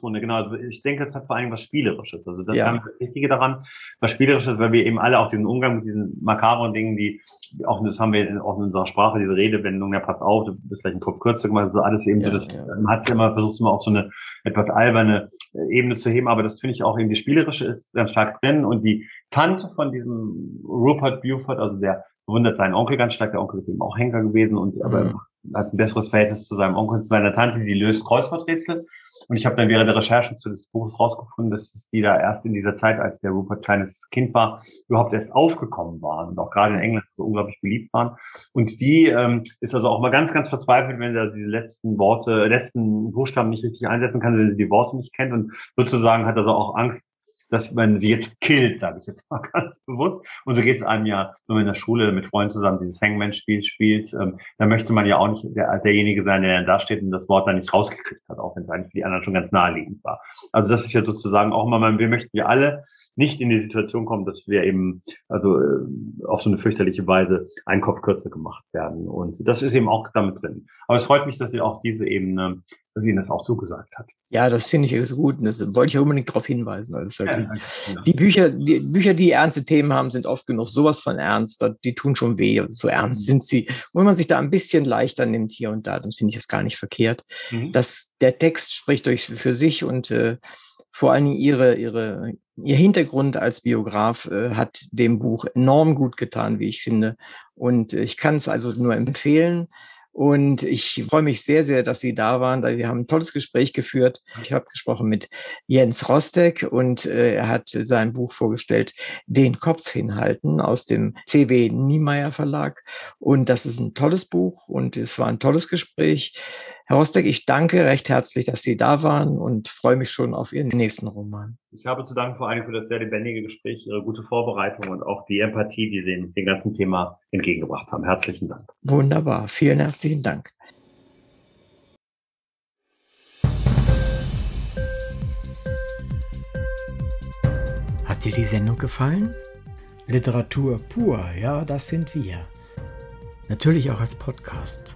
Monotone, genau. Also ich denke, es hat vor allem was Spielerisches. Also das ja. ist das Wichtige daran, was Spielerisches, weil wir eben alle auch diesen Umgang mit diesen makabren Dingen, die auch, das haben wir auch in unserer Sprache, diese Redewendung, ja, pass auf, du bist vielleicht ein Kopf kürzer gemacht, so alles eben ja, so, das, ja. man hat ja immer versucht, immer auch so eine etwas alberne äh, Ebene zu heben, aber das finde ich auch eben, die Spielerische ist ganz stark drin und die Tante von diesem Rupert Buford, also der bewundert seinen Onkel ganz stark, der Onkel ist eben auch Henker gewesen und aber mhm. hat ein besseres Verhältnis zu seinem Onkel und zu seiner Tante, die löst Kreuzworträtsel und ich habe dann während der Recherche zu des Buches rausgefunden, dass die da erst in dieser Zeit, als der Rupert kleines Kind war, überhaupt erst aufgekommen waren und auch gerade in England so unglaublich beliebt waren. Und die ähm, ist also auch mal ganz, ganz verzweifelt, wenn er diese letzten Worte, letzten Buchstaben nicht richtig einsetzen kann, wenn sie die Worte nicht kennt und sozusagen hat also auch Angst, dass man sie jetzt killt, sage ich jetzt mal <laughs> ganz bewusst. Und so geht es einem ja, wenn man in der Schule mit Freunden zusammen dieses Hangman-Spiel spielt, ähm, da möchte man ja auch nicht der, derjenige sein, der dann da steht und das Wort dann nicht rausgekriegt hat, auch wenn es eigentlich für die anderen schon ganz naheliegend war. Also das ist ja sozusagen auch immer, wir möchten ja alle nicht in die Situation kommen, dass wir eben also äh, auf so eine fürchterliche Weise einen Kopf kürzer gemacht werden. Und das ist eben auch damit drin. Aber es freut mich, dass Sie auch diese Ebene, dass Ihnen das auch zugesagt hat. Ja, das finde ich so gut. Und das wollte ich unbedingt darauf hinweisen. Also ja, ja. Die Bücher, die Bücher, die ernste Themen haben, sind oft genug sowas von ernst. Die tun schon weh. So ernst mhm. sind sie. Und wenn man sich da ein bisschen leichter nimmt hier und da, dann finde ich es gar nicht verkehrt. Mhm. Das, der Text spricht durch für sich und äh, vor allen Dingen ihre, ihre, ihr Hintergrund als Biograf äh, hat dem Buch enorm gut getan, wie ich finde. Und äh, ich kann es also nur empfehlen. Und ich freue mich sehr, sehr, dass Sie da waren. Wir haben ein tolles Gespräch geführt. Ich habe gesprochen mit Jens Rostek und äh, er hat sein Buch vorgestellt, Den Kopf hinhalten aus dem CW Niemeyer Verlag. Und das ist ein tolles Buch und es war ein tolles Gespräch. Herr Rostek, ich danke recht herzlich, dass Sie da waren und freue mich schon auf Ihren nächsten Roman. Ich habe zu danken vor allem für das sehr lebendige Gespräch, Ihre gute Vorbereitung und auch die Empathie, die Sie dem ganzen Thema entgegengebracht haben. Herzlichen Dank. Wunderbar. Vielen herzlichen Dank. Hat dir die Sendung gefallen? Literatur pur, ja, das sind wir. Natürlich auch als Podcast.